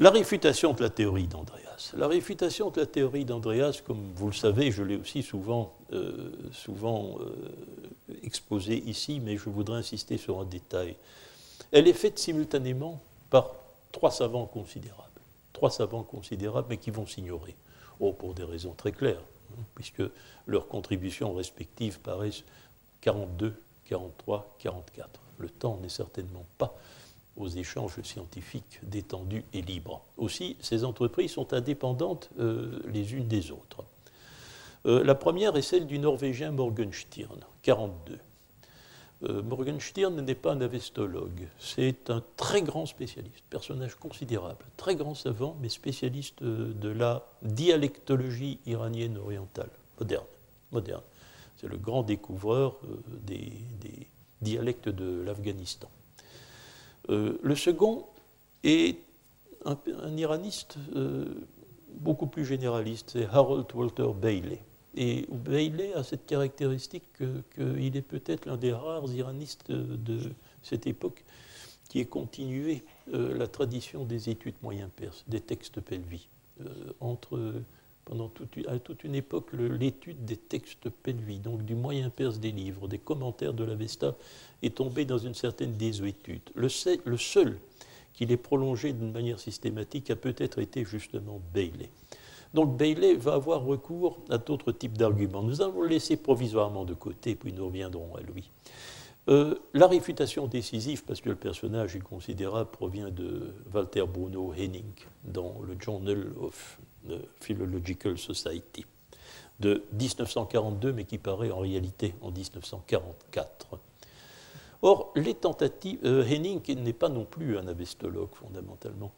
Speaker 2: La réfutation de la théorie d'Andreas. La réfutation de la théorie d'Andreas, comme vous le savez, je l'ai aussi souvent, euh, souvent exposée ici, mais je voudrais insister sur un détail. Elle est faite simultanément par trois savants considérables. Trois savants considérables, mais qui vont s'ignorer. Oh, pour des raisons très claires puisque leurs contributions respectives paraissent 42, 43, 44. Le temps n'est certainement pas aux échanges scientifiques détendus et libres. Aussi, ces entreprises sont indépendantes euh, les unes des autres. Euh, la première est celle du Norvégien Morgenstern, 42. Euh, Morgenstern n'est pas un avestologue, c'est un très grand spécialiste, personnage considérable, très grand savant, mais spécialiste de la dialectologie iranienne orientale, moderne. moderne. C'est le grand découvreur euh, des, dialectes de l'Afghanistan. Euh, le second est un, iraniste beaucoup plus généraliste, c'est Harold Walter Bailey. Et Bailey a cette caractéristique qu'il est peut-être l'un des rares iranistes de cette époque qui ait continué euh, la tradition des études moyen perses, des textes pelvis. Euh, entre, pendant toute, à toute une époque, l'étude des textes pelvis, donc du moyen perse des livres, des commentaires de l'Avesta, est tombée dans une certaine désuétude. Le, le seul qui l'ait prolongé d'une manière systématique a peut-être été justement Bailey. Donc Bailey va avoir recours à d'autres types d'arguments. Nous allons le laisser provisoirement de côté, puis nous reviendrons à lui. Euh, la réfutation décisive, parce que le personnage est considérable, provient de Walter Bruno Henning dans le Journal of the Philological Society de 1942, mais qui paraît en réalité en 1944. Or, les tentatives, euh, Henning n'est pas non plus un avestologue fondamentalement,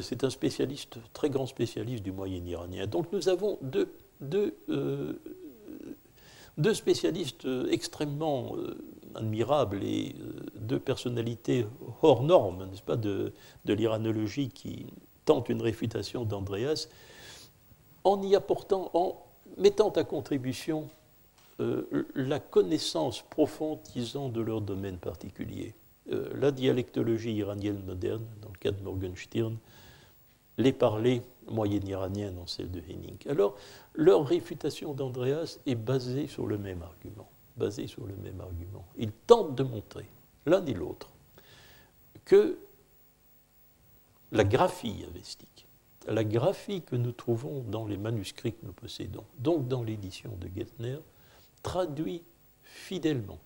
Speaker 2: c'est un spécialiste, très grand spécialiste du Moyen iranien. Donc nous avons deux, deux, euh, deux spécialistes extrêmement euh, admirables et deux personnalités hors normes, n'est-ce pas, de, de l'iranologie qui tentent une réfutation d'Andreas, en y apportant, en mettant à contribution la connaissance profonde qu'ils ont de leur domaine particulier. la dialectologie iranienne moderne, dans le cas de Morgenstern, les parler moyenne iranienne dans celle de Henning. Alors, leur réfutation d'Andreas est basée sur le même argument. Basée sur le même argument. Ils tentent de montrer, l'un et l'autre, que la graphie avestique, la graphie que nous trouvons dans les manuscrits que nous possédons, donc dans l'édition de Gettner, traduit fidèlement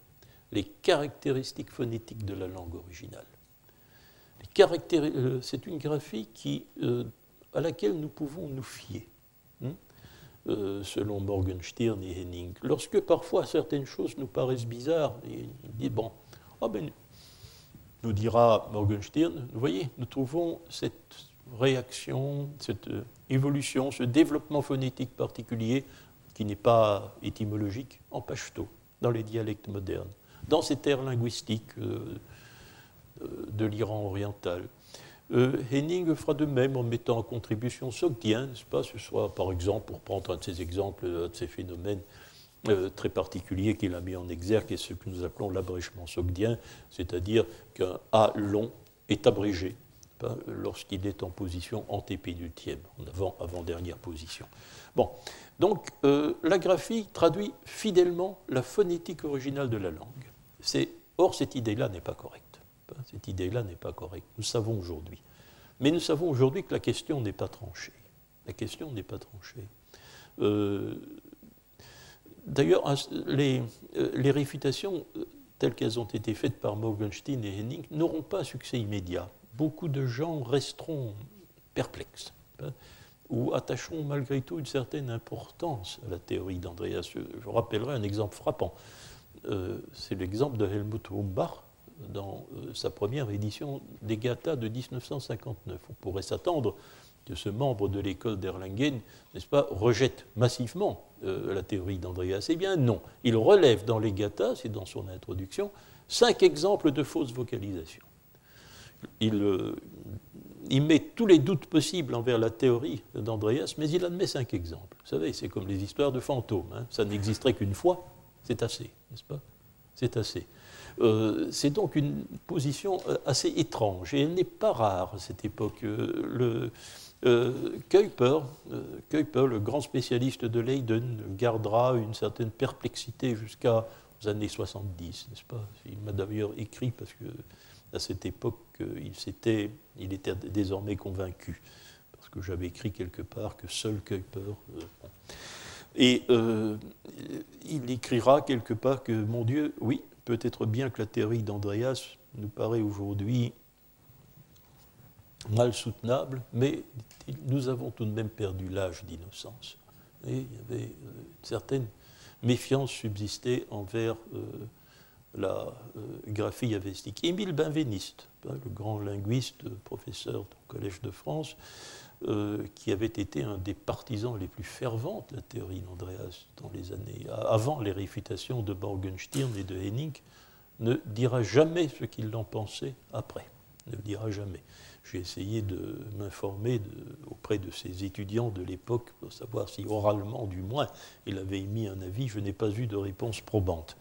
Speaker 2: les caractéristiques phonétiques de la langue originale. Euh, c'est une graphie qui, euh, à laquelle nous pouvons nous fier, hein, euh, selon Morgenstern et Henning. Lorsque parfois certaines choses nous paraissent bizarres, il dit bon, oh ben, nous dira Morgenstern, vous voyez, nous trouvons cette réaction, cette évolution, ce développement phonétique particulier qui n'est pas étymologique en pashto, dans les dialectes modernes, dans ces terres linguistiques de l'Iran oriental. Henning fera de même en mettant en contribution Sogdien, n'est-ce pas Ce soit, par exemple, pour prendre un de ces exemples, un de ces phénomènes très particuliers qu'il a mis en exergue, et ce que nous appelons l'abrégement sogdien, c'est-à-dire qu'un A long est abrégé lorsqu'il est en position antépénultième, en avant, avant-dernière position. Bon, donc euh, la graphie traduit fidèlement la phonétique originale de la langue. Or, cette idée-là n'est pas correcte. Cette idée-là n'est pas correcte. Nous savons aujourd'hui. Mais nous savons aujourd'hui que la question n'est pas tranchée. La question n'est pas tranchée. Euh, d'ailleurs, les, euh, les, réfutations telles qu'elles ont été faites par Morgenstein et Henning n'auront pas un succès immédiat beaucoup de gens resteront perplexes hein, ou attacheront malgré tout une certaine importance à la théorie d'Andreas. Je rappellerai un exemple frappant. Euh, c'est l'exemple de Helmut Humbach dans euh, sa première édition des Gata de 1959. On pourrait s'attendre que ce membre de l'école d'Erlangen, n'est-ce pas, rejette massivement euh, la théorie d'Andreas. Eh bien non, il relève dans les Gata, c'est dans son introduction, cinq exemples de fausses vocalisations. Euh, il, met tous les doutes possibles envers la théorie d'Andreas, mais il admet cinq exemples. Vous savez, c'est comme les histoires de fantômes. Hein. Ça n'existerait qu'une fois, c'est assez, n'est-ce pas? C'est assez. Euh, c'est donc une position euh, assez étrange, et elle n'est pas rare à cette époque. Le, Kuiper, le grand spécialiste de Leiden, gardera une certaine perplexité jusqu'aux années 70, n'est-ce pas? Il m'a d'ailleurs écrit parce que à cette époque, il, était, désormais convaincu, parce que j'avais écrit quelque part que seul Kuiper. Euh, et euh, il écrira quelque part que, mon Dieu, oui, peut-être bien que la théorie d'Andreas nous paraît aujourd'hui mal soutenable, mais nous avons tout de même perdu l'âge d'innocence. Et il y avait euh, une certaine méfiance subsistée envers la euh, graphie avestique. Émile Benveniste, hein, le grand linguiste, professeur au Collège de France, euh, qui avait été un des partisans les plus fervents de la théorie d'Andreas dans les années avant les réfutations de Morgenstern et de Henning, ne dira jamais ce qu'il en pensait après. Ne dira jamais. J'ai essayé de m'informer auprès de ses étudiants de l'époque pour savoir si oralement, du moins, il avait émis un avis. Je n'ai pas eu de réponse probante.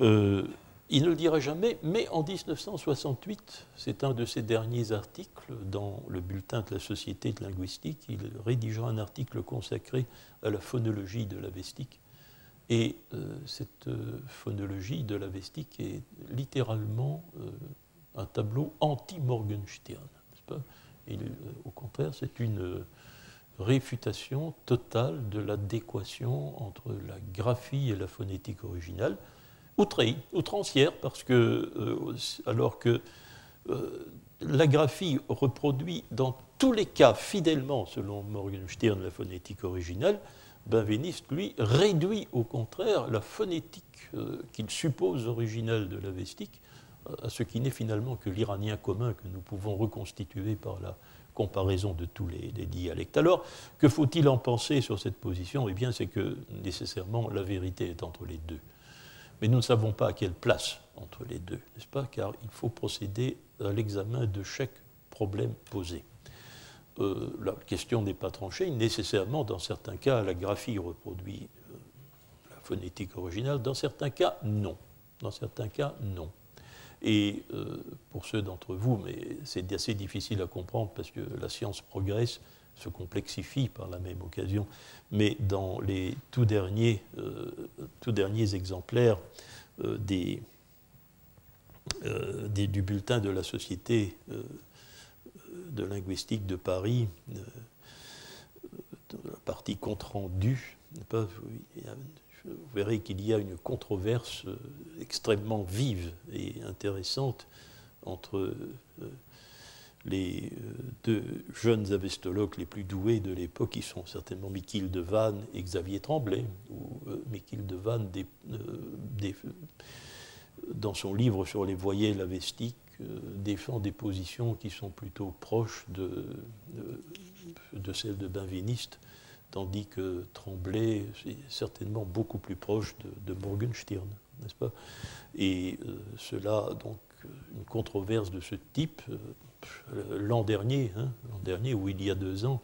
Speaker 2: Euh, il ne le dira jamais, mais en 1968, c'est un de ses derniers articles dans le bulletin de la Société de linguistique, il rédigera un article consacré à la phonologie de la vestique. Et euh, cette euh, phonologie de la vestique est littéralement un tableau anti-Morgenstern. au contraire, c'est une réfutation totale de l'adéquation entre la graphie et la phonétique originale outrancière, parce que, euh, alors que euh, la graphie reproduit dans tous les cas fidèlement, selon Morgenstern, la phonétique originale, Benveniste, lui, réduit au contraire la phonétique euh, qu'il suppose originelle de la vestique à ce qui n'est finalement que l'iranien commun que nous pouvons reconstituer par la comparaison de tous les dialectes. Alors, que faut-il en penser sur cette position? Eh bien, c'est que nécessairement la vérité est entre les deux. Mais nous ne savons pas à quelle place entre les deux, n'est-ce pas Car il faut procéder à l'examen de chaque problème posé. Euh, la question n'est pas tranchée. Nécessairement, dans certains cas, la graphie reproduit euh, la phonétique originale. Dans certains cas, non. Dans certains cas, non. Et euh, pour ceux d'entre vous, mais c'est assez difficile à comprendre parce que la science progresse, se complexifie par la même occasion, mais dans les tout derniers, euh, tout derniers exemplaires euh, euh, des, du bulletin de la Société de linguistique de Paris, la partie compte rendu, vous verrez qu'il y a une controverse extrêmement vive et intéressante entre les euh, deux jeunes avestologues les plus doués de l'époque, qui sont certainement Michiel de et Xavier Tremblay, ou euh, Michiel de euh, dans son livre sur les voyelles avestiques, défend des positions qui sont plutôt proches de, de, celles de Benveniste, tandis que Tremblay est certainement beaucoup plus proche de, de Morgenstern, n'est-ce pas? Et cela, donc, une controverse de ce type l'an dernier, hein, l'an dernier ou il y a deux ans,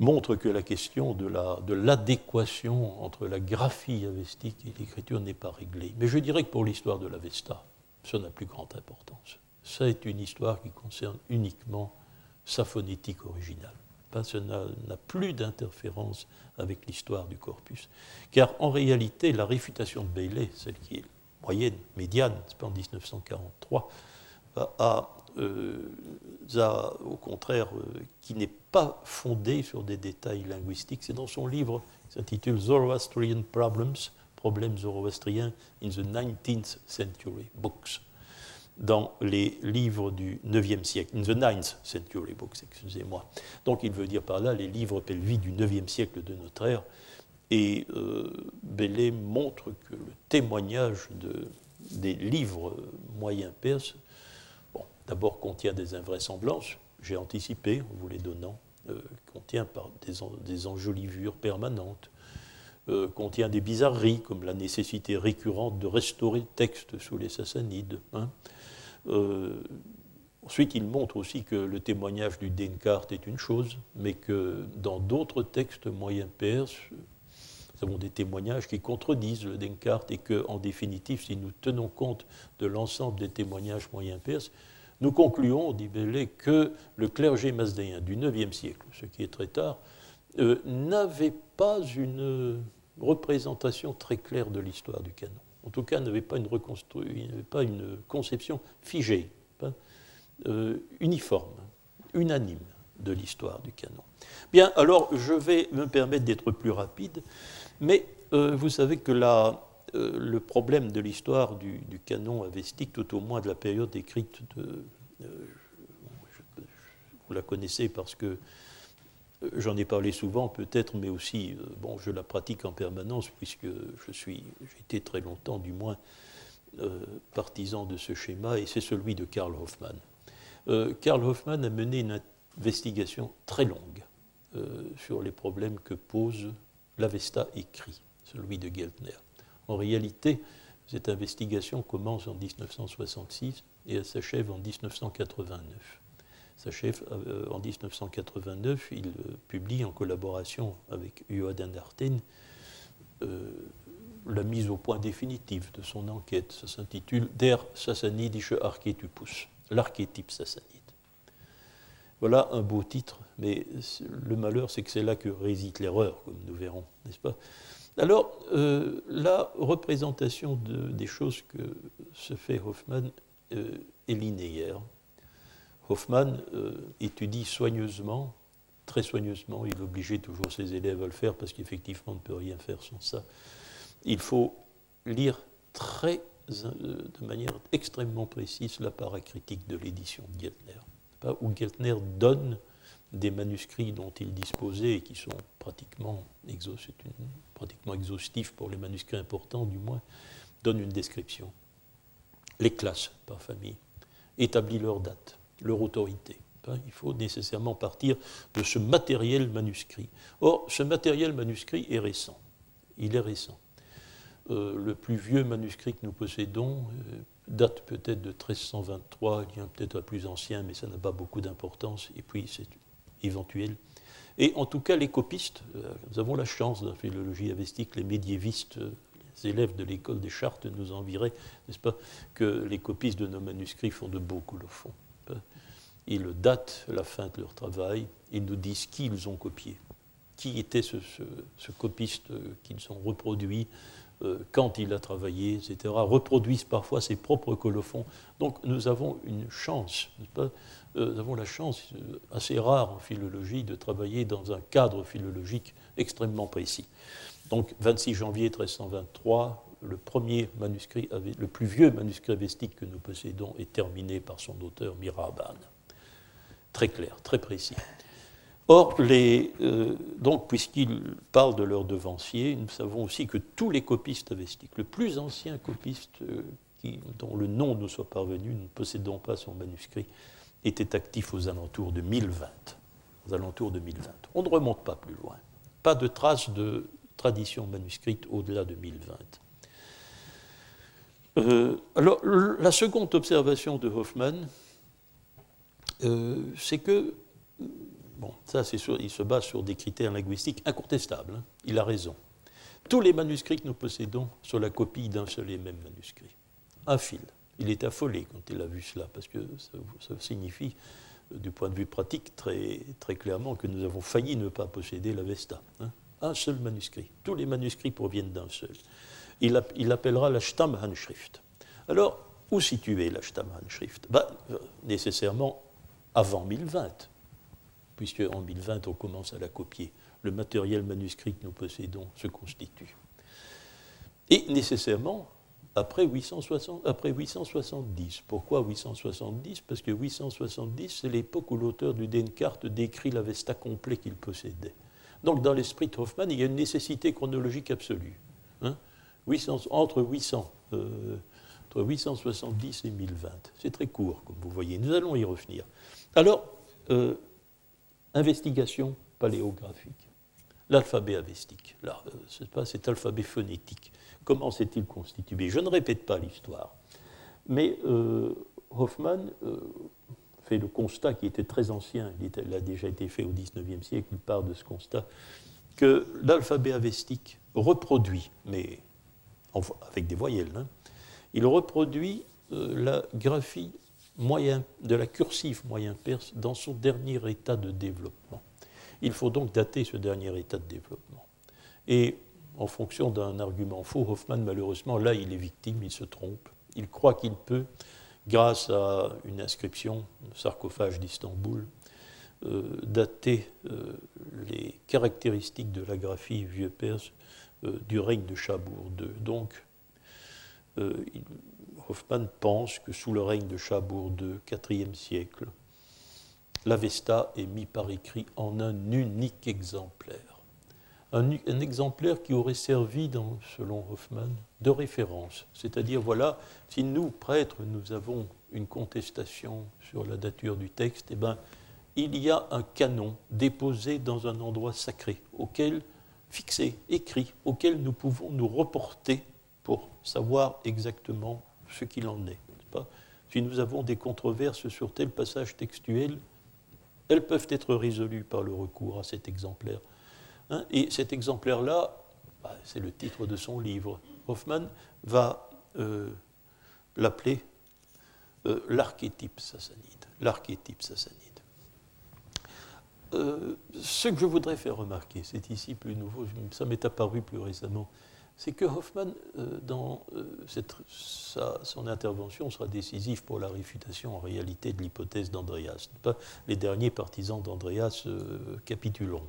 Speaker 2: montre que la question de, l'adéquation entre la graphie avestique et l'écriture n'est pas réglée. Mais je dirais que pour l'histoire de l'Avesta, ça n'a plus grande importance. Ça est une histoire qui concerne uniquement sa phonétique originale. Ça n'a plus d'interférence avec l'histoire du corpus. Car en réalité, la réfutation de Bailey, celle qui est moyenne, médiane, c'est pas en 1943, a euh, au contraire, euh, qui n'est pas fondé sur des détails linguistiques. C'est dans son livre qui s'intitule Zoroastrian Problems, Problèmes zoroastriens in the 19th Century Books, dans les livres du 9e siècle, in the 9th Century Books, excusez-moi. Donc il veut dire par là les livres pelvis du 9e siècle de notre ère. Et euh, montre que le témoignage de, des livres moyens perses d'abord contient des invraisemblances, j'ai anticipé en vous les donnant, euh, contient par des, enjolivures permanentes, euh, contient des bizarreries comme la nécessité récurrente de restaurer le texte sous les Sassanides. Hein. Euh, ensuite, il montre aussi que le témoignage du Descartes est une chose, mais que dans d'autres textes moyens perses, nous avons des témoignages qui contredisent le Descartes et que, en définitive, si nous tenons compte de l'ensemble des témoignages moyens perses, nous concluons, dit Bellet, que le clergé mazdéen du IXe siècle, ce qui est très tard, euh, n'avait pas une représentation très claire de l'histoire du canon. En tout cas, n'avait pas une, pas une conception figée, euh, uniforme, unanime de l'histoire du canon. Bien, alors je vais me permettre d'être plus rapide, mais euh, vous savez que la, euh, le problème de l'histoire du, canon avestique, tout au moins de la période écrite de. Euh, vous la connaissez parce que euh, j'en ai parlé souvent, peut-être, mais aussi, bon, je la pratique en permanence puisque je suis, été très longtemps, du moins, partisan de ce schéma, et c'est celui de Karl Hoffmann. Karl Hoffmann a mené une investigation très longue sur les problèmes que pose l'Avesta écrit, celui de Geltner. En réalité, cette investigation commence en 1966 et elle s'achève en 1989. S'achève euh, en 1989, il euh, publie en collaboration avec Johan Arten euh, la mise au point définitive de son enquête. Ça s'intitule Der Sassanidische Archetypus, l'archétype sassanide. Voilà un beau titre, mais le malheur, c'est que c'est là que réside l'erreur, comme nous verrons, n'est-ce pas? Alors, euh, la représentation des choses que se fait Hoffman euh, est linéaire. Hoffman euh, étudie soigneusement, très soigneusement, il obligeait toujours ses élèves à le faire parce qu'effectivement on ne peut rien faire sans ça. Il faut lire très, de manière extrêmement précise la paracritique de l'édition de Geltner, où Geltner donne des manuscrits dont il disposait et qui sont pratiquement, exhaustifs pour les manuscrits importants du moins, donne une description. Les classes par famille, établit leur date, leur autorité. Hein, il faut nécessairement partir de ce matériel manuscrit. Or, ce matériel manuscrit est récent. Il est récent. Euh, le plus vieux manuscrit que nous possédons euh, date peut-être de 1323, il y a peut-être un plus ancien, mais ça n'a pas beaucoup d'importance. Éventuelle. Et en tout cas, les copistes, euh, nous avons la chance dans la philologie avestique, les médiévistes, euh, les élèves de l'école des chartes nous enviraient, n'est-ce pas, que les copistes de nos manuscrits font de beaux colophons. Ils datent la fin de leur travail, ils nous disent qui ils ont copié, qui était ce, copiste euh, qu'ils ont reproduit, quand il a travaillé, etc., reproduisent parfois ses propres colophons. Donc nous avons une chance, pas, euh, nous avons la chance euh, assez rare en philologie de travailler dans un cadre philologique extrêmement précis. Donc 26 janvier 1323, le premier manuscrit, le plus vieux manuscrit avestique que nous possédons est terminé par son auteur Miraban. Très clair, très précis. Or, euh, donc, puisqu'il parle de leurs devanciers, nous savons aussi que tous les copistes avestiques, le plus ancien copiste dont le nom nous soit parvenu, ne possédons pas son manuscrit, était actif aux alentours de 1020. Aux alentours de 1020. On ne remonte pas plus loin. Pas de traces de tradition manuscrite au-delà de 1020. Euh, alors, la seconde observation de Hoffman, euh, c'est que, bon, ça, c'est il se base sur des critères linguistiques incontestables, hein. il a raison. Tous les manuscrits que nous possédons sont la copie d'un seul et même manuscrit, un fil. Il est affolé quand il a vu cela, parce que ça, signifie, euh, du point de vue pratique, très, clairement que nous avons failli ne pas posséder la Vesta. Hein. Un seul manuscrit. Tous les manuscrits proviennent d'un seul. Il, il appellera la Stammhandschrift. Alors, où situer la Stammhandschrift? Ben, euh, Nécessairement avant 1020, puisque en 1020 on commence à la copier. Le matériel manuscrit que nous possédons se constitue. Et nécessairement après, 860, après 870. Pourquoi 870 Parce que 870, c'est l'époque où l'auteur du Denkart décrit l'Avesta complet qu'il possédait. Donc, dans l'esprit de Hoffman, il y a une nécessité chronologique absolue. Hein entre, 800, euh, entre 870 et 1020. C'est très court, comme vous voyez. Nous allons y revenir. Alors, euh, investigation paléographique. L'alphabet avestique. Là, euh, c'est pas cet alphabet phonétique. Comment s'est-il constitué? Je ne répète pas l'histoire. Mais euh, Hoffman euh, fait le constat qui était très ancien, il, a déjà été fait au XIXe siècle, il part de ce constat, que l'alphabet avestique reproduit, mais avec des voyelles, hein, il reproduit euh, la graphie moyen, de la cursive moyen perse dans son dernier état de développement. Il faut donc dater ce dernier état de développement. Et en fonction d'un argument faux. Hoffman, malheureusement, là, il est victime, il se trompe. Il croit qu'il peut, grâce à une inscription, sarcophage d'Istanbul, euh, dater euh, les caractéristiques de la graphie vieux perse euh, du règne de Chabour II. Donc, Hoffman pense que sous le règne de Chabour II, IVe siècle, l'Avesta est mis par écrit en un unique exemplaire un, exemplaire qui aurait servi, selon Hoffman, de référence. C'est-à-dire, voilà, si nous, prêtres, nous avons une contestation sur la dature du texte, eh ben, il y a un canon déposé dans un endroit sacré, auquel, fixé, écrit, auquel nous pouvons nous reporter pour savoir exactement ce qu'il en est. Si nous avons des controverses sur tel passage textuel, elles peuvent être résolues par le recours à cet exemplaire. Hein, et cet exemplaire-là, bah, c'est le titre de son livre. Hoffman va euh, l'appeler euh, l'archétype sassanide. L'archétype sassanide. Euh, ce que je voudrais faire remarquer, c'est ici plus nouveau, ça m'est apparu plus récemment, c'est que Hoffman, dans son intervention, sera décisif pour la réfutation en réalité de l'hypothèse d'Andreas. Les derniers partisans d'Andreas capituleront.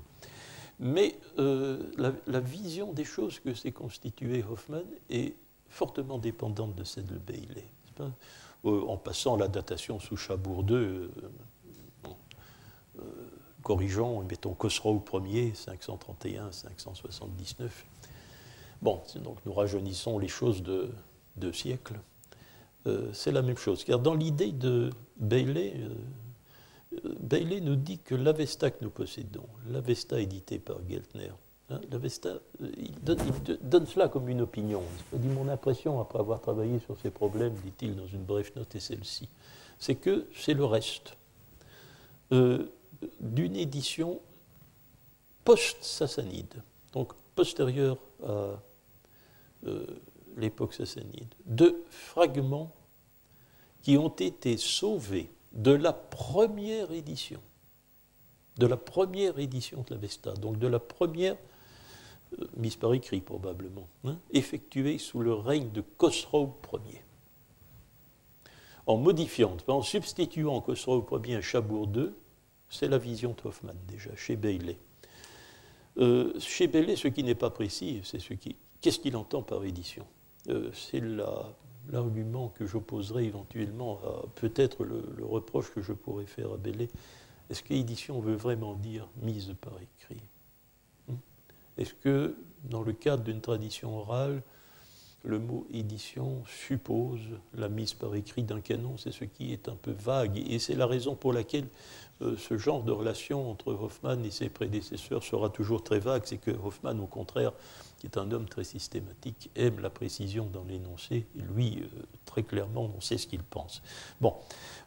Speaker 2: Mais euh, la, vision des choses que s'est constituée Hoffman est fortement dépendante de celle de Bailey. Euh, en passant la datation sous Chabour II, euh, corrigeons et mettons Khosrow Ier, 531-579. Bon, donc nous rajeunissons les choses de deux siècles. c'est la même chose. Car dans l'idée de Bailey, Bailey nous dit que l'Avesta que nous possédons, l'Avesta édité par Geltner, hein, l'Avesta, euh, il donne, cela comme une opinion. dit mon impression, après avoir travaillé sur ces problèmes, dit-il dans une brève note, et celle-ci, c'est que c'est le reste euh, d'une édition post-sassanide, donc postérieure à euh, l'époque sassanide, de fragments qui ont été sauvés de la première édition, de la première édition de la Vesta, donc de la première, euh, mise par écrit probablement, hein, effectuée sous le règne de Khosrow Ier. En modifiant, en substituant Khosrow Ier à Chabour II, c'est la vision de déjà, chez Bailey. Euh, chez Bailey, ce qui n'est pas précis, c'est ce qui. Qu'est-ce qu'il entend par édition? Euh, C'est la l'argument que j'opposerai éventuellement à peut-être le, reproche que je pourrais faire à Bellé. Est-ce qu'édition veut vraiment dire mise par écrit hmm? Est-ce que, dans le cadre d'une tradition orale, le mot édition suppose la mise par écrit d'un canon, c'est ce qui est un peu vague, et c'est la raison pour laquelle euh, ce genre de relation entre Hoffman et ses prédécesseurs sera toujours très vague, c'est que Hoffman, au contraire, qui est un homme très systématique, aime la précision dans l'énoncé, lui, euh, très clairement, on sait ce qu'il pense. Bon,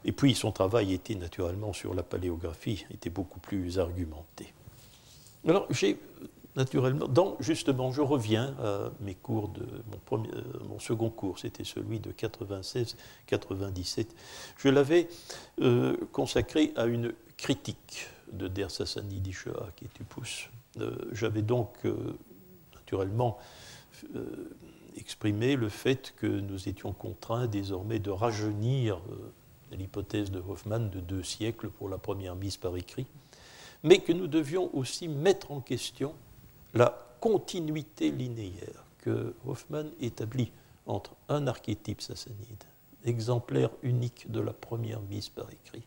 Speaker 2: et puis son travail était naturellement sur la paléographie, était beaucoup plus argumenté. Alors, j'ai naturellement, donc justement, je reviens à mes cours de mon, premier, euh, mon second cours, c'était celui de 96-97. Je l'avais euh, consacré à une critique de Der Sassanidi Shoah qui est euh, J'avais donc naturellement exprimé le fait que nous étions contraints désormais de rajeunir l'hypothèse de Hoffman de deux siècles pour la première mise par écrit, mais que nous devions aussi mettre en question la continuité linéaire que Hoffman établit entre un archétype sassanide, exemplaire unique de la première mise par écrit,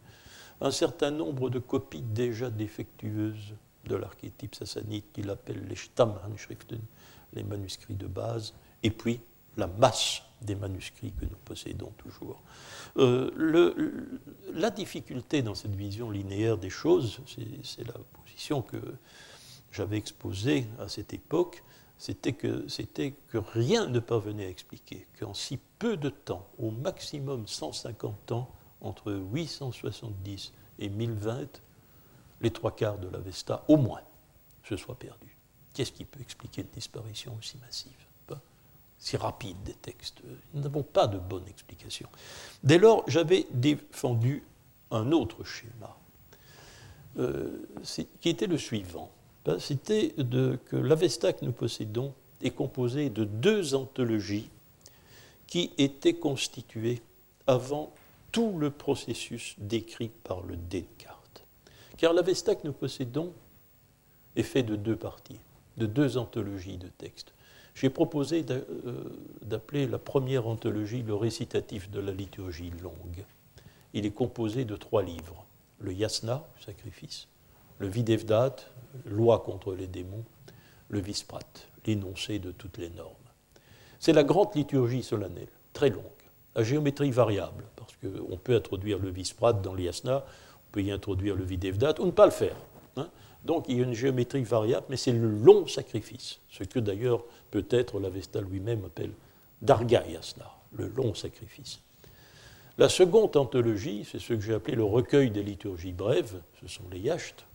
Speaker 2: un certain nombre de copies déjà défectueuses de l'archétype sassanide qu'il appelle les Stammhandschriften, les manuscrits de base, et puis la masse des manuscrits que nous possédons toujours. Euh, la difficulté dans cette vision linéaire des choses, c'est la position que j'avais exposé à cette époque, c'était que, c'était que rien ne parvenait à expliquer qu'en si peu de temps, au maximum 150 ans, entre 870 et 1020, les trois quarts de l'Avesta, au moins, se soient perdus. Qu'est-ce qui peut expliquer une disparition aussi massive? Si rapide des textes Nous n'avons pas de bonne explication. Dès lors, j'avais défendu un autre schéma, euh, qui était le suivant. Ben, c'était que l'Avesta que nous possédons est composée de deux anthologies qui étaient constituées avant tout le processus décrit par le Descartes. Car l'Avesta que nous possédons est fait de deux parties, de deux anthologies de textes. J'ai proposé euh, d'appeler la première anthologie le récitatif de la liturgie longue. Il est composé de trois livres le Yasna, sacrifice, le Videvdat, loi contre les démons, le Visprat, l'énoncé de toutes les normes. C'est la grande liturgie solennelle, très longue, à géométrie variable, parce qu'on peut introduire le Visprat dans l'Yasna, on peut y introduire le Videvdat, ou ne pas le faire. Hein. Donc il y a une géométrie variable, mais c'est le long sacrifice, ce que d'ailleurs peut-être l'Avesta lui-même appelle Darga Yasna, le long sacrifice. La seconde anthologie, c'est ce que j'ai appelé le recueil des liturgies brèves, ce sont les Yachts,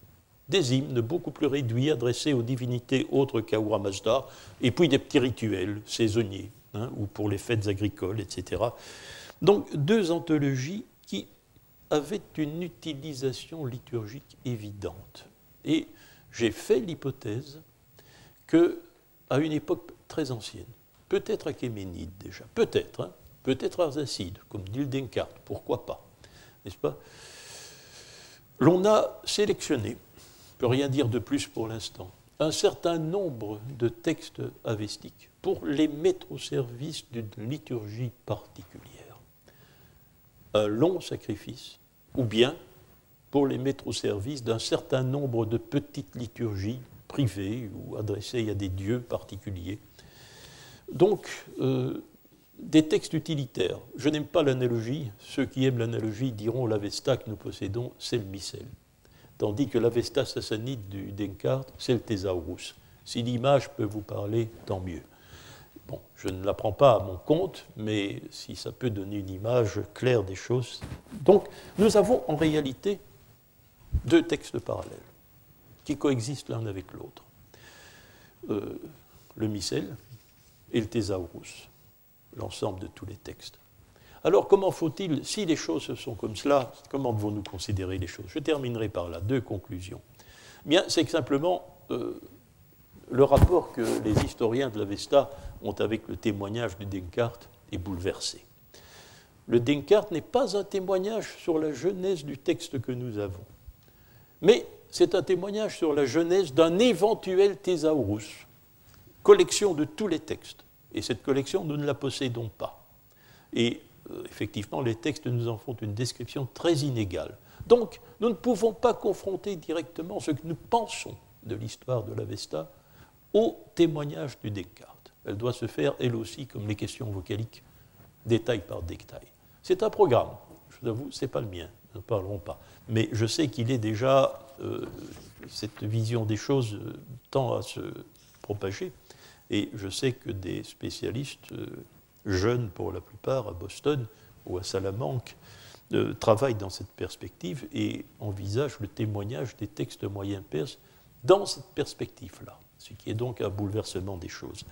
Speaker 2: des hymnes beaucoup plus réduits adressés aux divinités autres qu'Aura Mazda, et puis des petits rituels saisonniers, hein, ou pour les fêtes agricoles, etc. Donc deux anthologies qui avaient une utilisation liturgique évidente. Et j'ai fait l'hypothèse que, à une époque très ancienne, peut-être Achéménide déjà, peut-être, hein, peut-être Arsacide, comme dit le Descartes, pourquoi pas, n'est-ce pas L'on a sélectionné peux rien dire de plus pour l'instant, un certain nombre de textes avestiques pour les mettre au service d'une liturgie particulière. Un long sacrifice, ou bien pour les mettre au service d'un certain nombre de petites liturgies privées ou adressées à des dieux particuliers. Donc, euh, des textes utilitaires. Je n'aime pas l'analogie. Ceux qui aiment l'analogie diront l'Avesta que nous possédons, c'est le missel tandis que l'Avesta sassanide du Descartes, c'est le Thésaurus. Si l'image peut vous parler, tant mieux. Je ne la prends pas à mon compte, mais si ça peut donner une image claire des choses. Donc, nous avons en réalité deux textes parallèles qui coexistent l'un avec l'autre. Euh, le Missel et le Thésaurus, l'ensemble de tous les textes. Alors comment faut-il, si les choses sont comme cela, comment devons-nous considérer les choses? Je terminerai par là, deux conclusions. Bien, c'est que simplement euh, le rapport que les historiens de l'Avesta ont avec le témoignage de Descartes est bouleversé. Le Descartes n'est pas un témoignage sur la genèse du texte que nous avons, mais c'est un témoignage sur la genèse d'un éventuel thésaurus, collection de tous les textes. Et cette collection, nous ne la possédons pas. Et euh, effectivement, les textes nous en font une description très inégale. Donc, nous ne pouvons pas confronter directement ce que nous pensons de l'histoire de l'Avesta au témoignage du Descartes. Elle doit se faire, elle aussi, comme les questions vocaliques, détail par détail. C'est un programme, je vous avoue, ce n'est pas le mien, nous ne parlerons pas. Mais je sais qu'il est déjà, euh, cette vision des choses euh, tend à se propager, et je sais que des spécialistes, euh, jeunes pour la plupart, à Boston ou à Salamanque, travaillent dans cette perspective et envisagent le témoignage des textes moyens perses dans cette perspective-là, ce qui est donc un bouleversement des choses.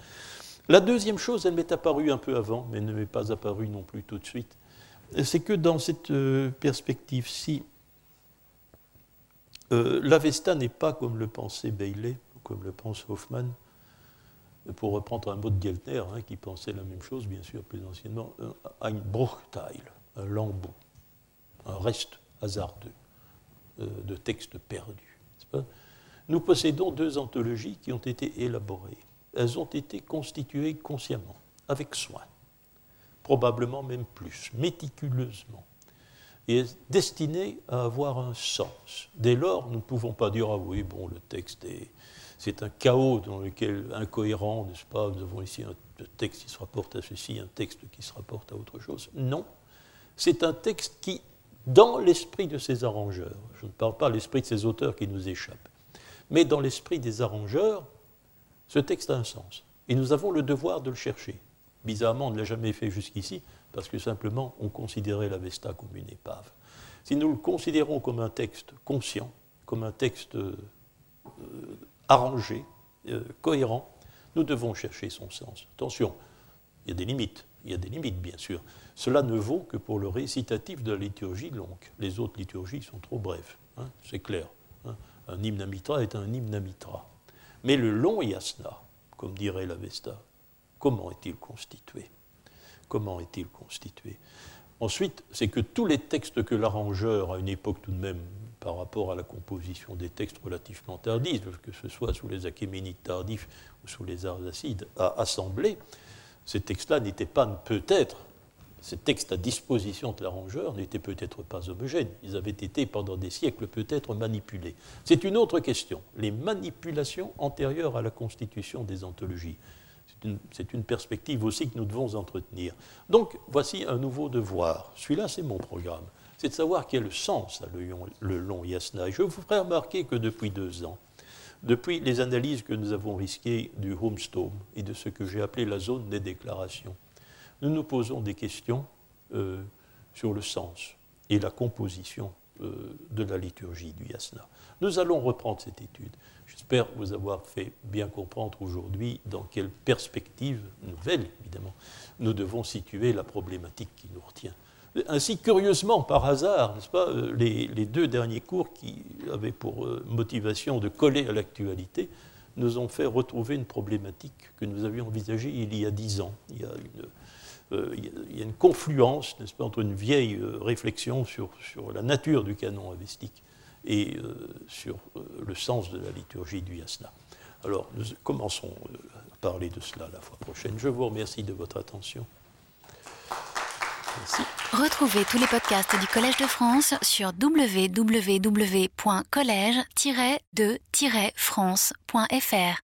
Speaker 2: La deuxième chose, elle m'est apparue un peu avant, mais ne m'est pas apparue non plus tout de suite, c'est que dans cette euh, perspective-ci, euh, l'Avesta n'est pas comme le pensait Bailey, ou comme le pense Hoffman, pour reprendre un mot de Geltner, hein, qui pensait la même chose, bien sûr, plus anciennement, un Bruchteil, un lambeau, un reste hasardeux euh, de textes perdus. Nous possédons deux anthologies qui ont été élaborées elles ont été constituées consciemment, avec soin, probablement même plus, méticuleusement, et destinées à avoir un sens. Dès lors, nous ne pouvons pas dire, ah oui, bon, le texte est, c'est un chaos dans lequel, incohérent, n'est-ce pas, nous avons ici un texte qui se rapporte à ceci, un texte qui se rapporte à autre chose. Non, c'est un texte qui, dans l'esprit de ses arrangeurs, je ne parle pas l'esprit de ses auteurs qui nous échappent, mais dans l'esprit des arrangeurs, ce texte a un sens. Et nous avons le devoir de le chercher. Bizarrement, on ne l'a jamais fait jusqu'ici, parce que simplement, on considérait l'Avesta comme une épave. Si nous le considérons comme un texte conscient, comme un texte euh, arrangé, euh, cohérent, nous devons chercher son sens. Attention, il y a des limites, il y a des limites bien sûr. Cela ne vaut que pour le récitatif de la liturgie longue. Les autres liturgies sont trop brèves, hein, c'est clair. Hein. Un hymne à mitra est un hymne à mitra. Mais le long yasna, comme dirait l'Avesta, comment est-il constitué? Comment est-il constitué? Ensuite, c'est que tous les textes que l'arrangeur, à une époque tout de même, par rapport à la composition des textes relativement tardifs, que ce soit sous les achéménides tardifs ou sous les arsacides, a assemblés, ces textes-là n'étaient pas peut-être ces textes à disposition de l'arrangeur n'étaient peut-être pas homogènes. Ils avaient été pendant des siècles peut-être manipulés. C'est une autre question. Les manipulations antérieures à la constitution des anthologies. C'est une, perspective aussi que nous devons entretenir. Donc, voici un nouveau devoir. Celui-là, c'est mon programme. C'est de savoir quel sens a le, le long yasna. Et je vous ferai remarquer que depuis deux ans, depuis les analyses que nous avons risquées du homestone et de ce que j'ai appelé la zone des déclarations, nous nous posons des questions euh, sur le sens et la composition euh, de la liturgie du yasna. Nous allons reprendre cette étude. J'espère vous avoir fait bien comprendre aujourd'hui dans quelle perspective nouvelle, évidemment, nous devons situer la problématique qui nous retient. Ainsi, curieusement, par hasard, n'est-ce pas, euh, les, deux derniers cours qui avaient pour motivation de coller à l'actualité nous ont fait retrouver une problématique que nous avions envisagée il y a dix ans. Il y a une, il y a une confluence, n'est-ce pas, entre une vieille euh, réflexion sur, sur, la nature du canon avestique et euh, sur le sens de la liturgie du yasna. Alors, nous commençons à parler de cela la fois prochaine. Je vous remercie de votre attention.
Speaker 1: Retrouvez tous les podcasts du Collège de France sur www.collège-de-france.fr.